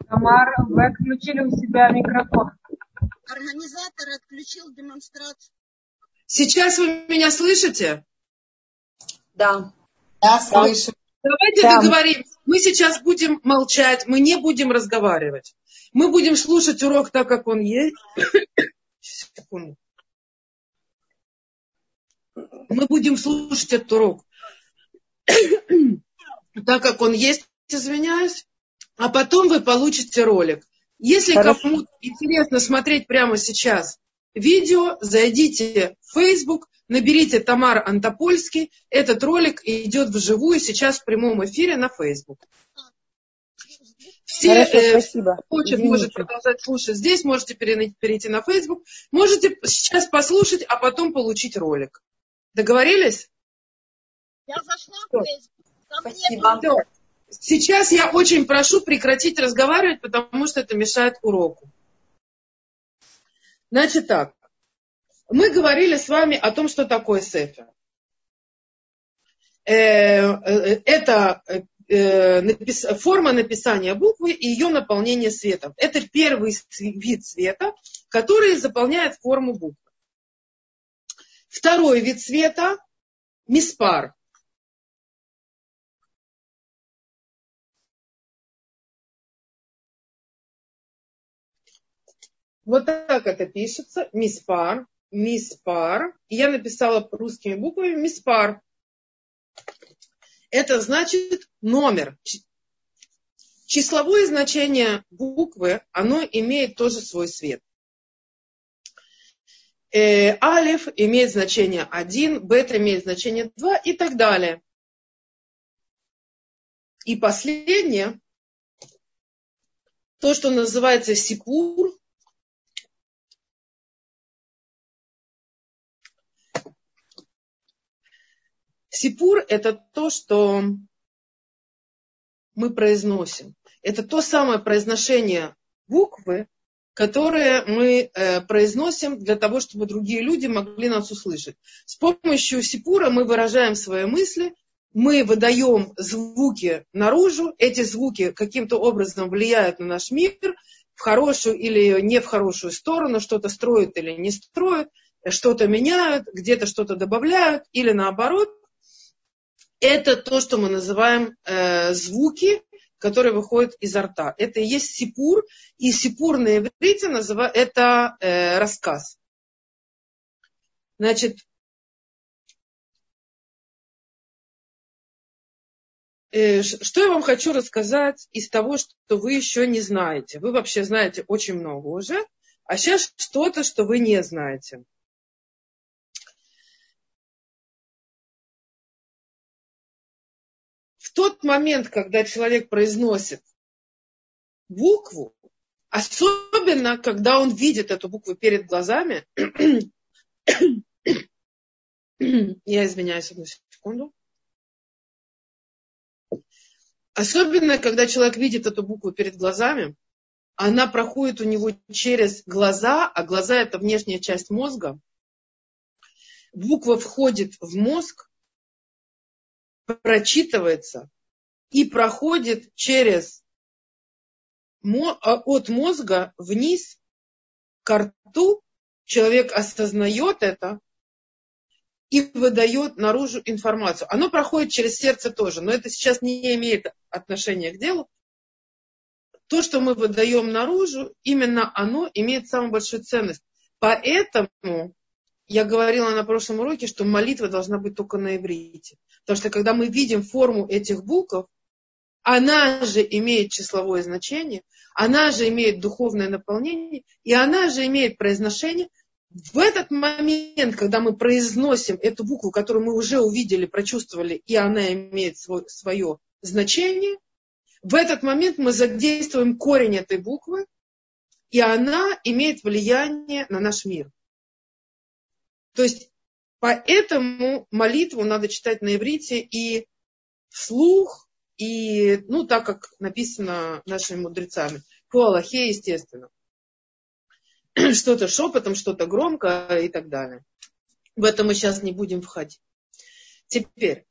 [SPEAKER 5] Тамар, вы отключили у себя микрофон.
[SPEAKER 6] Организатор отключил демонстрацию.
[SPEAKER 1] Сейчас вы меня слышите?
[SPEAKER 4] Да. Да, слышу.
[SPEAKER 1] Давайте да. договоримся. Мы сейчас будем молчать, мы не будем разговаривать. Мы будем слушать урок так, как он есть. Секунду. Мы будем слушать этот урок так, как он есть, извиняюсь а потом вы получите ролик. Если кому-то интересно смотреть прямо сейчас видео, зайдите в Facebook, наберите Тамар Антопольский. Этот ролик идет вживую сейчас в прямом эфире на Facebook. Все, Хорошо, э, спасибо. хочет, Извините. может продолжать слушать здесь, можете перейти на Facebook. Можете сейчас послушать, а потом получить ролик. Договорились?
[SPEAKER 6] Я зашла в Facebook.
[SPEAKER 4] Спасибо.
[SPEAKER 1] Сейчас я очень прошу прекратить разговаривать, потому что это мешает уроку. Значит так, мы говорили с вами о том, что такое сефер. Э, э, это э, форма написания буквы и ее наполнение светом. Это первый вид света, который заполняет форму буквы. Второй вид света – миспар. Вот так это пишется. Миспар. Миспар. Я написала русскими буквами миспар. Это значит номер. Числовое значение буквы, оно имеет тоже свой свет. Э, алиф имеет значение 1, бета имеет значение 2 и так далее. И последнее, то, что называется сипур, Сипур – это то, что мы произносим. Это то самое произношение буквы, которое мы э, произносим для того, чтобы другие люди могли нас услышать. С помощью сипура мы выражаем свои мысли, мы выдаем звуки наружу, эти звуки каким-то образом влияют на наш мир в хорошую или не в хорошую сторону, что-то строят или не строят, что-то меняют, где-то что-то добавляют или наоборот это то, что мы называем э, звуки, которые выходят изо рта. Это и есть сипур, и сипур на иврите называют, это э, рассказ. Значит, э, что я вам хочу рассказать из того, что вы еще не знаете. Вы вообще знаете очень много уже, а сейчас что-то, что вы не знаете. Тот момент, когда человек произносит букву, особенно когда он видит эту букву перед глазами, [coughs] я извиняюсь одну секунду, особенно когда человек видит эту букву перед глазами, она проходит у него через глаза, а глаза это внешняя часть мозга, буква входит в мозг, прочитывается и проходит через а, от мозга вниз к рту, человек осознает это и выдает наружу информацию. Оно проходит через сердце тоже, но это сейчас не имеет отношения к делу. то, что мы выдаем наружу, именно оно имеет самую большую ценность. Поэтому я говорила на прошлом уроке, что молитва должна быть только на иврите. Потому что когда мы видим форму этих букв, она же имеет числовое значение, она же имеет духовное наполнение, и она же имеет произношение. В этот момент, когда мы произносим эту букву, которую мы уже увидели, прочувствовали, и она имеет свой, свое значение, в этот момент мы задействуем корень этой буквы, и она имеет влияние на наш мир. То есть поэтому молитву надо читать на иврите и вслух, и, ну, так как написано нашими мудрецами, по Аллахе, естественно. [clears throat] Что-то шепотом, что-то громко и так далее. В это мы сейчас не будем входить. Теперь,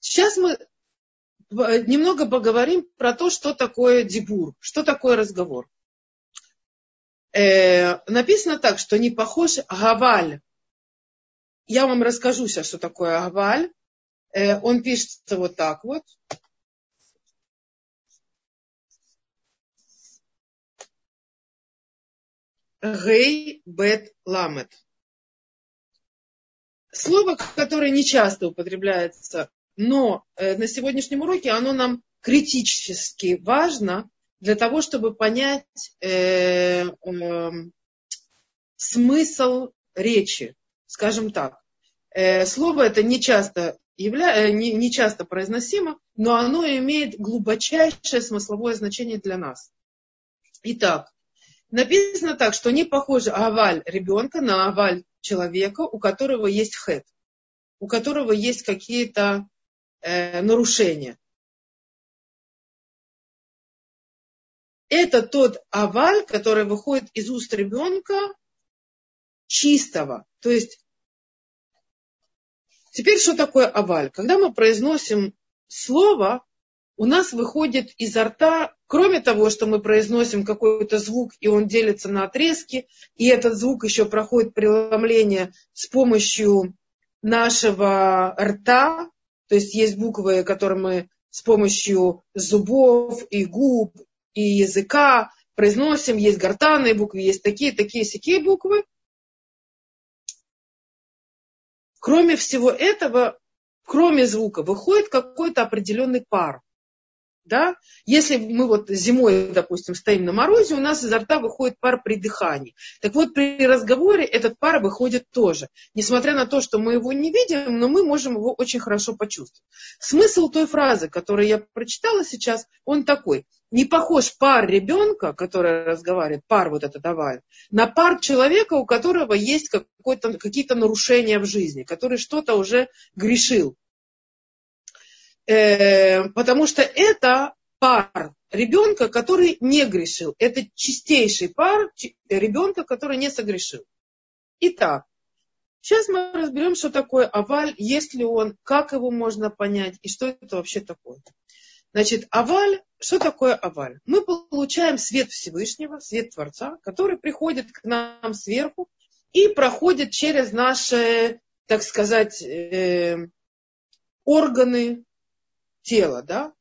[SPEAKER 1] сейчас мы немного поговорим про то, что такое дебур, что такое разговор. Э, написано так, что не похож гаваль. Я вам расскажу сейчас, что такое гаваль. Э, он пишется вот так вот. Гей бет ламет. Слово, которое не часто употребляется, но э, на сегодняшнем уроке оно нам критически важно для того, чтобы понять э, э, смысл речи, скажем так. Э, слово это не часто, явля... Э, не, не часто произносимо, но оно имеет глубочайшее смысловое значение для нас. Итак, написано так, что не похоже аваль ребенка на аваль человека, у которого есть хэт, у которого есть какие-то э, нарушения. Это тот аваль, который выходит из уст ребенка чистого. То есть, теперь что такое аваль? Когда мы произносим слово, у нас выходит изо рта, кроме того, что мы произносим какой-то звук, и он делится на отрезки, и этот звук еще проходит преломление с помощью нашего рта, то есть есть буквы, которые мы с помощью зубов и губ и языка произносим, есть гортанные буквы, есть такие, такие, сякие буквы. Кроме всего этого, кроме звука, выходит какой-то определенный пар. Да? Если мы вот зимой, допустим, стоим на морозе, у нас изо рта выходит пар при дыхании. Так вот, при разговоре этот пар выходит тоже. Несмотря на то, что мы его не видим, но мы можем его очень хорошо почувствовать. Смысл той фразы, которую я прочитала сейчас, он такой. Не похож пар ребенка, который разговаривает, пар вот это давай, на пар человека, у которого есть какие-то нарушения в жизни, который что-то уже грешил. Э, потому что это пар ребенка, который не грешил. Это чистейший пар ребенка, который не согрешил. Итак, сейчас мы разберем, что такое аваль, есть ли он, как его можно понять и что это вообще такое. Значит, аваль, что такое аваль? Мы получаем свет Всевышнего, свет Творца, который приходит к нам сверху и проходит через наши, так сказать, э, органы, тела, да,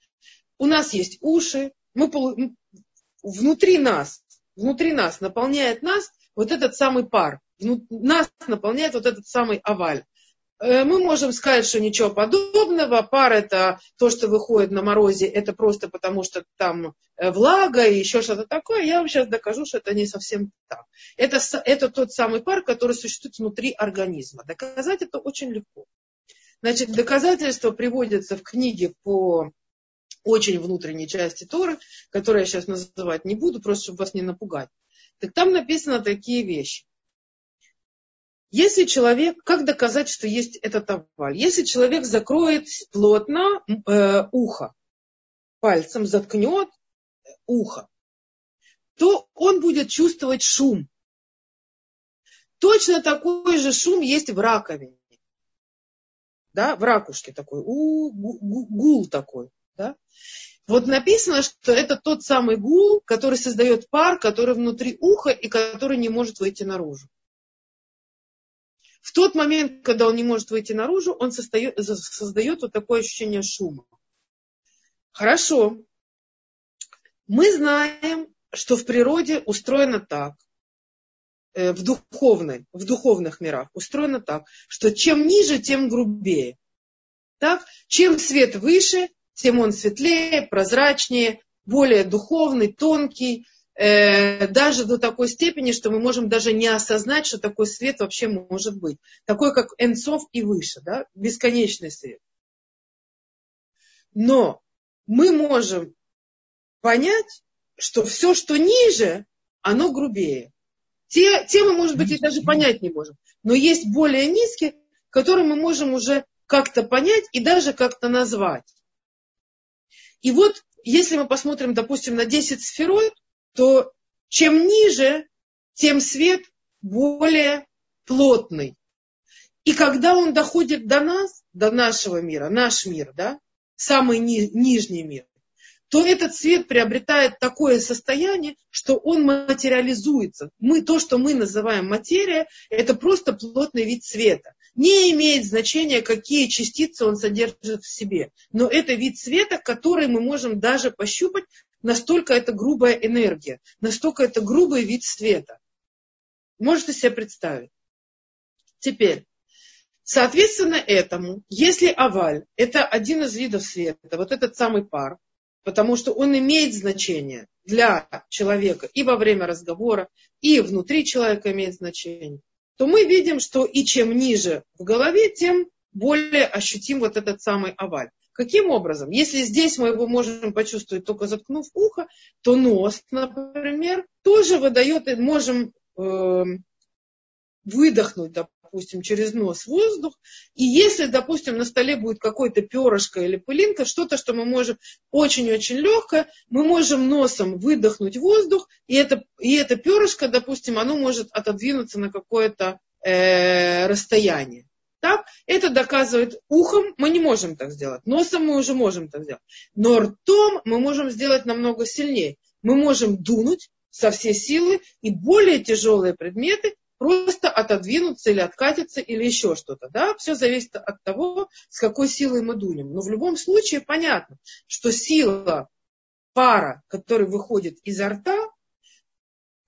[SPEAKER 1] у нас есть уши, мы, внутри нас, внутри нас наполняет нас вот этот самый пар, нас наполняет вот этот самый оваль. Э, мы можем сказать, что ничего подобного. Пар это то, что выходит на морозе, это просто потому, что там э, влага и еще что-то такое. Я вам сейчас докажу, что это не совсем так. Это, это тот самый пар, который существует внутри организма. Доказать это очень легко. Значит, доказательства приводятся в книге по очень внутренней части Торы, которую я сейчас называть не буду, просто чтобы вас не напугать. Так там написано такие вещи. Если человек, как доказать, что есть этот оваль? Если человек закроет плотно э, ухо, пальцем заткнет ухо, то он будет чувствовать шум. Точно такой же шум есть в раковине да, в ракушке такой, у, гул такой, да. Вот написано, что это тот самый гул, который создает пар, который внутри уха и который не может выйти наружу. В тот момент, когда он не может выйти наружу, он создает, создает вот такое ощущение шума. Хорошо. Мы знаем, что в природе устроено так, э, в, духовной, в духовных мирах устроено так, что чем ниже, тем грубее. Так? Чем свет выше, тем он светлее, прозрачнее, более духовный, тонкий, даже до такой степени, что мы можем даже не осознать, что такой свет вообще может быть. Такой, как энцов и выше, да? бесконечный свет. Но мы можем понять, что все, что ниже, оно грубее. Те, те мы, может быть, и даже понять не можем. Но есть более низкие, которые мы можем уже как-то понять и даже как-то назвать. И вот, если мы посмотрим, допустим, на 10 сферот, то чем ниже, тем свет более плотный. И когда он доходит до нас, до нашего мира, наш мир, да, самый ни, нижний мир, то этот свет приобретает такое состояние, что он материализуется. Мы, то, что мы называем материя, это просто плотный вид света. Не имеет значения, какие частицы он содержит в себе. Но это вид света, который мы можем даже пощупать, настолько это грубая энергия, настолько это грубый вид света. Можете себе представить? Теперь, соответственно этому, если оваль – это один из видов света, вот этот самый пар – потому что он имеет значение для человека и во время разговора, и внутри человека имеет значение, то мы видим, что и чем ниже в голове, тем более ощутим вот этот самый оваль. Каким образом? Если здесь мы его можем почувствовать только заткнув ухо, то нос, например, тоже выдает, можем э, выдохнуть, допустим, через нос воздух, и если, допустим, на столе будет какое-то перышко или пылинка, что-то, что мы можем очень-очень легкое, мы можем носом выдохнуть воздух, и это, и это перышко, допустим, оно может отодвинуться на какое-то э, расстояние. Так? Это доказывает ухом, мы не можем так сделать. Носом мы уже можем так сделать. Но ртом мы можем сделать намного сильнее. Мы можем дунуть со всей силы, и более тяжелые предметы просто отодвинуться или откатиться или еще что-то. Да? Все зависит от того, с какой силой мы дунем. Но в любом случае понятно, что сила пара, который выходит изо рта,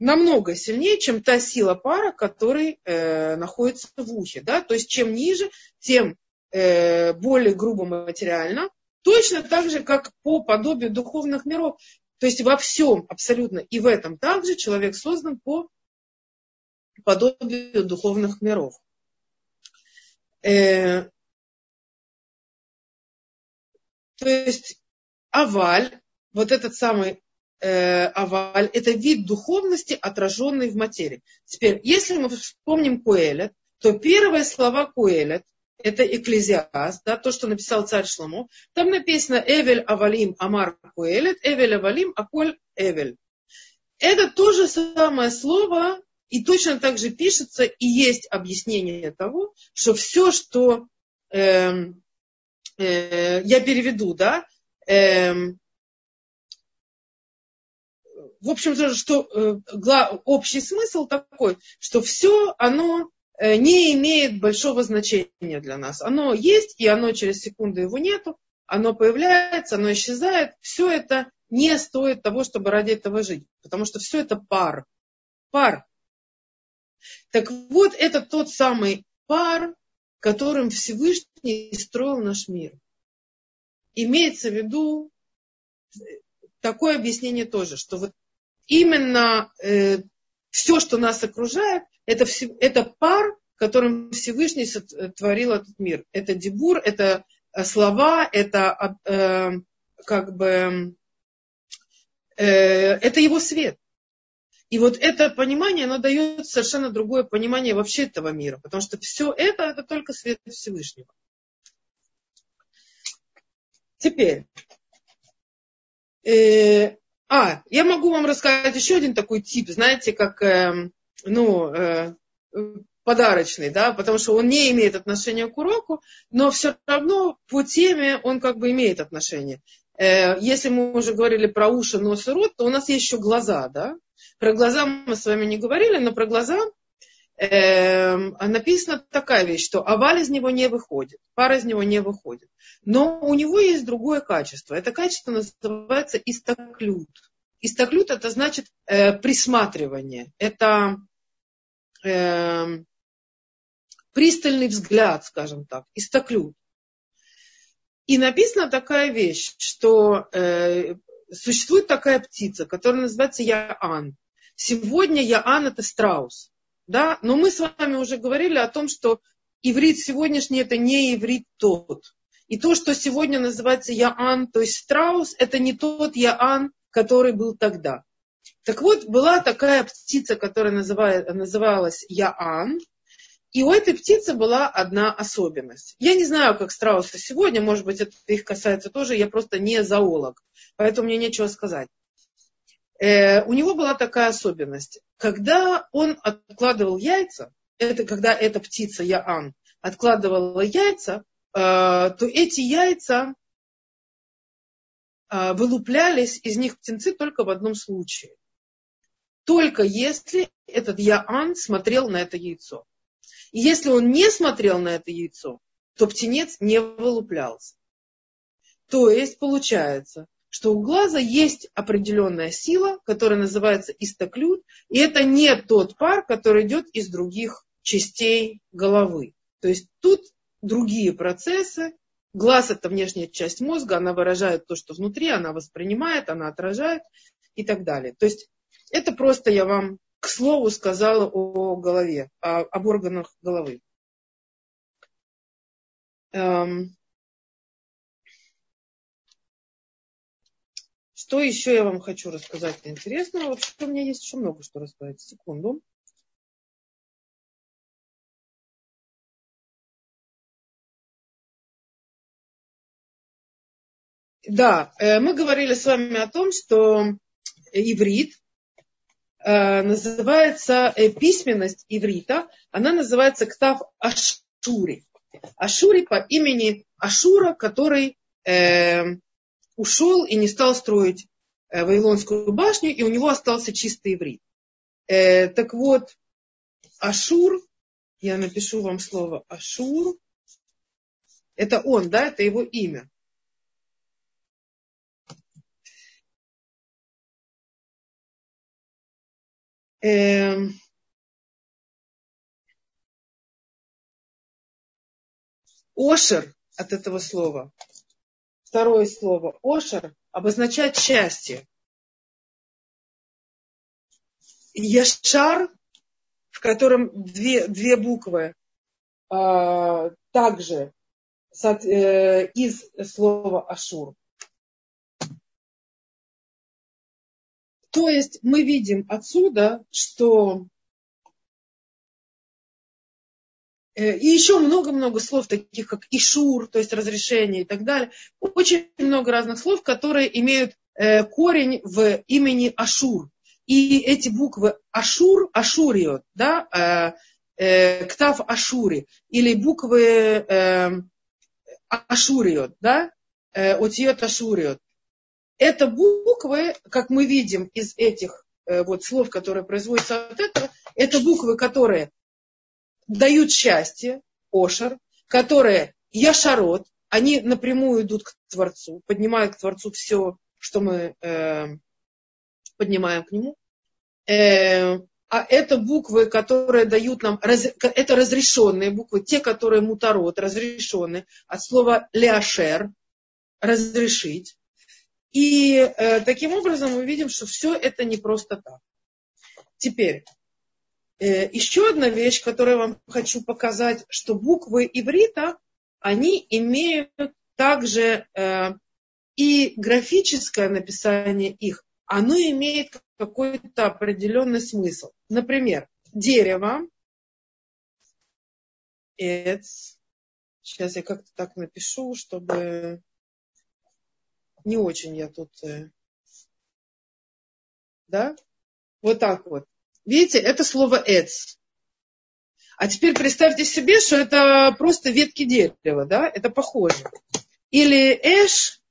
[SPEAKER 1] намного сильнее, чем та сила пара, который э, находится в ухе. Да? То есть чем ниже, тем э, более грубо материально. Точно так же, как по подобию духовных миров. То есть во всем абсолютно и в этом также человек создан по подобию духовных миров. Э, то есть оваль, вот этот самый э, оваль, это вид духовности, отраженный в материи. Теперь, если мы вспомним Куэлет, то первые слова Куэлет, это Экклезиаст, да, то, что написал царь Шломо. Там написано Эвель Авалим Амар Куэлет, Эвель Авалим Аколь Эвель. Это то же самое слово, и точно так же пишется и есть объяснение того, что все, что э, э, я переведу, да, э, в общем, что э, общий смысл такой, что все оно э, не имеет большого значения для нас. Оно есть, и оно через секунду его нету, оно появляется, оно исчезает. Все это не стоит того, чтобы ради этого жить, потому что все это пар. Пар. Так вот, это тот самый пар, которым Всевышний строил наш мир. Имеется в виду такое объяснение тоже, что вот именно э, все, что нас окружает, это, все, это пар, которым Всевышний сотворил этот мир. Это дебур, это э, слова, это э, как бы э, это его свет. И вот это понимание, оно дает совершенно другое понимание вообще этого мира, потому что все это, это только свет Всевышнего. Теперь, э, а, я могу вам рассказать еще один такой тип, знаете, как, э, ну, э, подарочный, да, потому что он не имеет отношения к уроку, но все равно по теме он как бы имеет отношение. Э, если мы уже говорили про уши, нос и рот, то у нас есть еще глаза, да, про глаза мы с вами не говорили, но про глаза э, написана такая вещь, что оваль из него не выходит, пар из него не выходит. Но у него есть другое качество. Это качество называется истаклют. Истоклют это значит э, присматривание. Это э, пристальный взгляд, скажем так. Истоклют. И написана такая вещь, что э, существует такая птица, которая называется Яан. Сегодня Яан это страус. Да? Но мы с вами уже говорили о том, что иврит сегодняшний это не иврит тот. И то, что сегодня называется Яан, то есть страус, это не тот Яан, который был тогда. Так вот, была такая птица, которая называлась Яан, и у этой птицы была одна особенность. Я не знаю, как страусы сегодня, может быть, это их касается тоже, я просто не зоолог, поэтому мне нечего сказать. Э, у него была такая особенность. Когда он откладывал яйца, это когда эта птица Яан откладывала яйца, э, то эти яйца э, вылуплялись из них птенцы только в одном случае. Только если этот Яан смотрел на это яйцо. И если он не смотрел на это яйцо, то птенец не вылуплялся. То есть получается, что у глаза есть определенная сила, которая называется истоклют, и это не тот пар, который идет из других частей головы. То есть тут другие процессы. Глаз это внешняя часть мозга, она выражает то, что внутри, она воспринимает, она отражает и так далее. То есть это просто я вам к слову сказала о голове, об органах головы. Эм, что еще я вам хочу рассказать интересного? Вообще у меня есть еще много что рассказать. Секунду. Да, э, мы говорили с вами о том, что иврит Э, называется э, письменность иврита, она называется Ктав Ашури. Ашури по имени Ашура, который ушел и не стал строить э, Вавилонскую башню, и у него остался чистый иврит. Э, так вот, Ашур, я напишу вам слово Ашур, это он, да, это его имя. Эм, ошер от этого слова. Второе слово. Ошер обозначает счастье. Яшар, в котором две, две буквы, а, также э, из слова Ашур. То есть мы видим отсюда, что и еще много-много слов, таких как ишур, то есть разрешение и так далее. Очень много разных слов, которые имеют э, корень в имени Ашур. И эти буквы Ашур, Ашуриот, да, э, Ктав Ашури, или буквы Ашуриот, да, Отиот Ашуриот, это буквы, как мы видим из этих э, вот слов, которые производятся от этого, это буквы, которые дают счастье, ошар, которые яшарот, они напрямую идут к Творцу, поднимают к Творцу все, что мы э, поднимаем к Нему. Э, а это буквы, которые дают нам, раз, это разрешенные буквы, те, которые мутарот, разрешенные, от слова ляшер, разрешить. И э, таким образом мы видим, что все это не просто так. Теперь, еще одна вещь, которую я вам хочу показать, что буквы иврита, они имеют также э, и графическое написание их, оно имеет какой-то определенный смысл. Например, дерево, эц, сейчас я как-то так напишу, чтобы не очень я тут... Э, да? Вот так вот. Видите, это слово «эц». А теперь представьте себе, что это просто ветки дерева, да? Это похоже. Или эш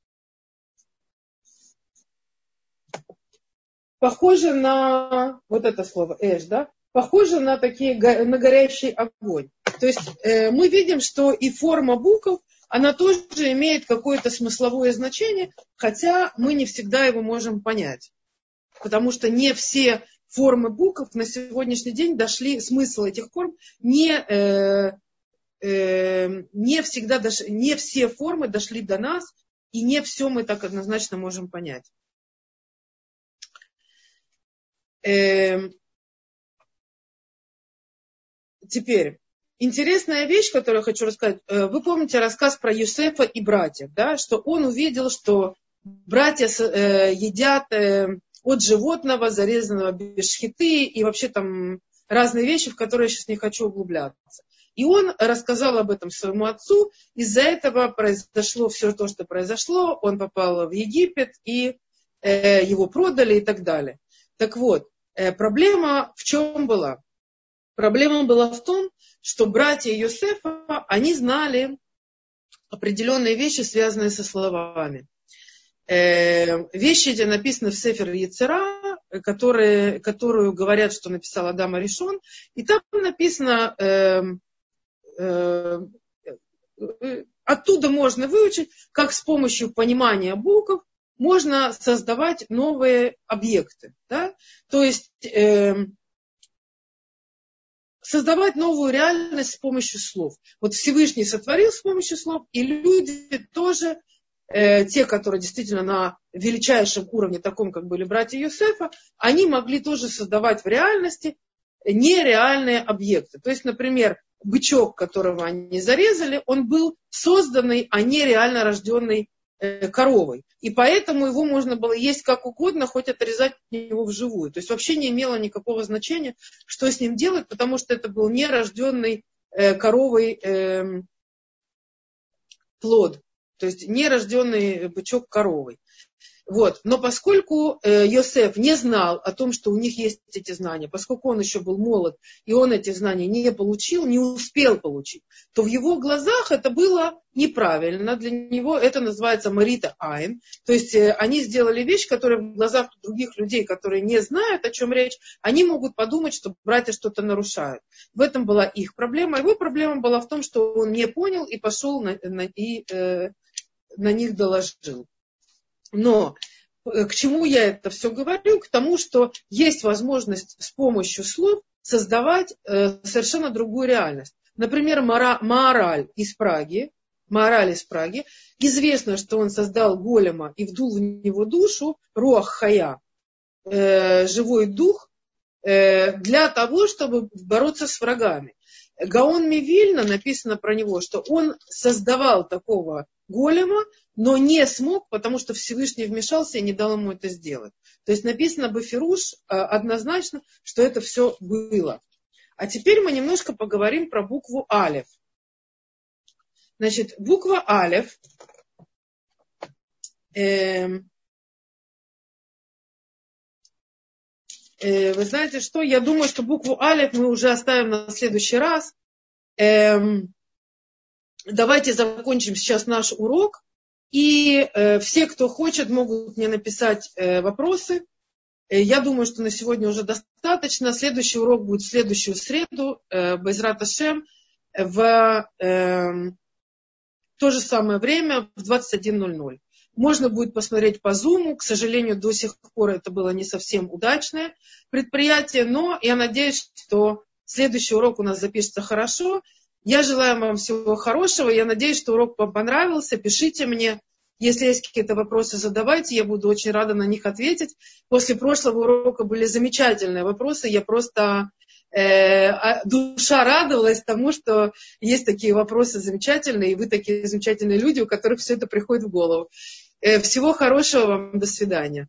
[SPEAKER 1] похоже на вот это слово эш, да? Похоже на такие на горящий огонь. То есть э, мы видим, что и форма букв она тоже имеет какое-то смысловое значение, хотя мы не всегда его можем понять. потому что не все формы букв на сегодняшний день дошли, смысл этих форм не, э, э, не всегда, дош, не все формы дошли до нас, и не все мы так однозначно можем понять. Э, теперь, интересная вещь, которую я хочу рассказать. Э, вы помните рассказ про Юсефа и братьев, да, что он увидел, что братья э, едят э, от животного, зарезанного без шхиты, и вообще там разные вещи, в которые я сейчас не хочу углубляться. И он рассказал об этом своему отцу. Из-за этого произошло все то, что произошло. Он попал в Египет, и э, его продали и так далее. Так вот, э, проблема в чем была? Проблема была в том, что братья Йосефа, они знали определенные вещи, связанные со словами. Э, вещи эти написаны в Сефер Яцера, которые, которую говорят, что написал Адам Аришон. И там написано, э, э, оттуда можно выучить, как с помощью понимания букв можно создавать новые объекты. Да? То есть э, создавать новую реальность с помощью слов. Вот Всевышний сотворил с помощью слов, и люди тоже Э, те, которые действительно на величайшем уровне, таком, как были братья Юсефа, они могли тоже создавать в реальности нереальные объекты. То есть, например, бычок, которого они зарезали, он был созданный, а не реально рожденный э, коровой. И поэтому его можно было есть как угодно, хоть отрезать его вживую. То есть вообще не имело никакого значения, что с ним делать, потому что это был нерожденный э, коровой эм, плод то есть нерожденный бычок коровой. Вот. Но поскольку э, Йосеф не знал о том, что у них есть эти знания, поскольку он еще был молод, и он эти знания не получил, не успел получить, то в его глазах это было неправильно. Для него это называется Марита Айн. То есть э, они сделали вещь, которая в глазах других людей, которые не знают, о чем речь, они могут подумать, что братья что-то нарушают. В этом была их проблема. Его проблема была в том, что он не понял и пошел на, на, и э, на них доложил. Но э, к чему я это все говорю? К тому, что есть возможность с помощью слов создавать э, совершенно другую реальность. Например, Мара, Маораль из Праги, Маораль из Праги, известно, что он создал голема и вдул в него душу, Руах Хая, э, живой дух, для того, чтобы бороться с врагами. Гаон Мивильна написано про него, что он создавал такого голема, но не смог, потому что Всевышний вмешался и не дал ему это сделать. То есть написано Бафируш э, однозначно, что это все было. А теперь мы немножко поговорим про букву Алев. Значит, буква Алев э, э, вы знаете что? Я думаю, что букву Алев мы уже оставим на следующий раз. Э, давайте закончим сейчас наш урок. И э, все, кто хочет, могут мне написать э, вопросы. Э, я думаю, что на сегодня уже достаточно. Следующий урок будет в следующую среду, э, Байзрат Ашем, в э, то же самое время, в 21.00. Можно будет посмотреть по Zoom. К сожалению, до сих пор это было не совсем удачное предприятие, но я надеюсь, что следующий урок у нас запишется хорошо. Я желаю вам всего хорошего. Я надеюсь, что урок вам понравился. Пишите мне. Если есть какие-то вопросы, задавайте. Я буду очень рада на них ответить. После прошлого урока были замечательные вопросы. Я просто э, а, душа радовалась тому, что есть такие вопросы замечательные, и вы такие замечательные люди, у которых все это приходит в голову. Э, всего хорошего вам. До свидания.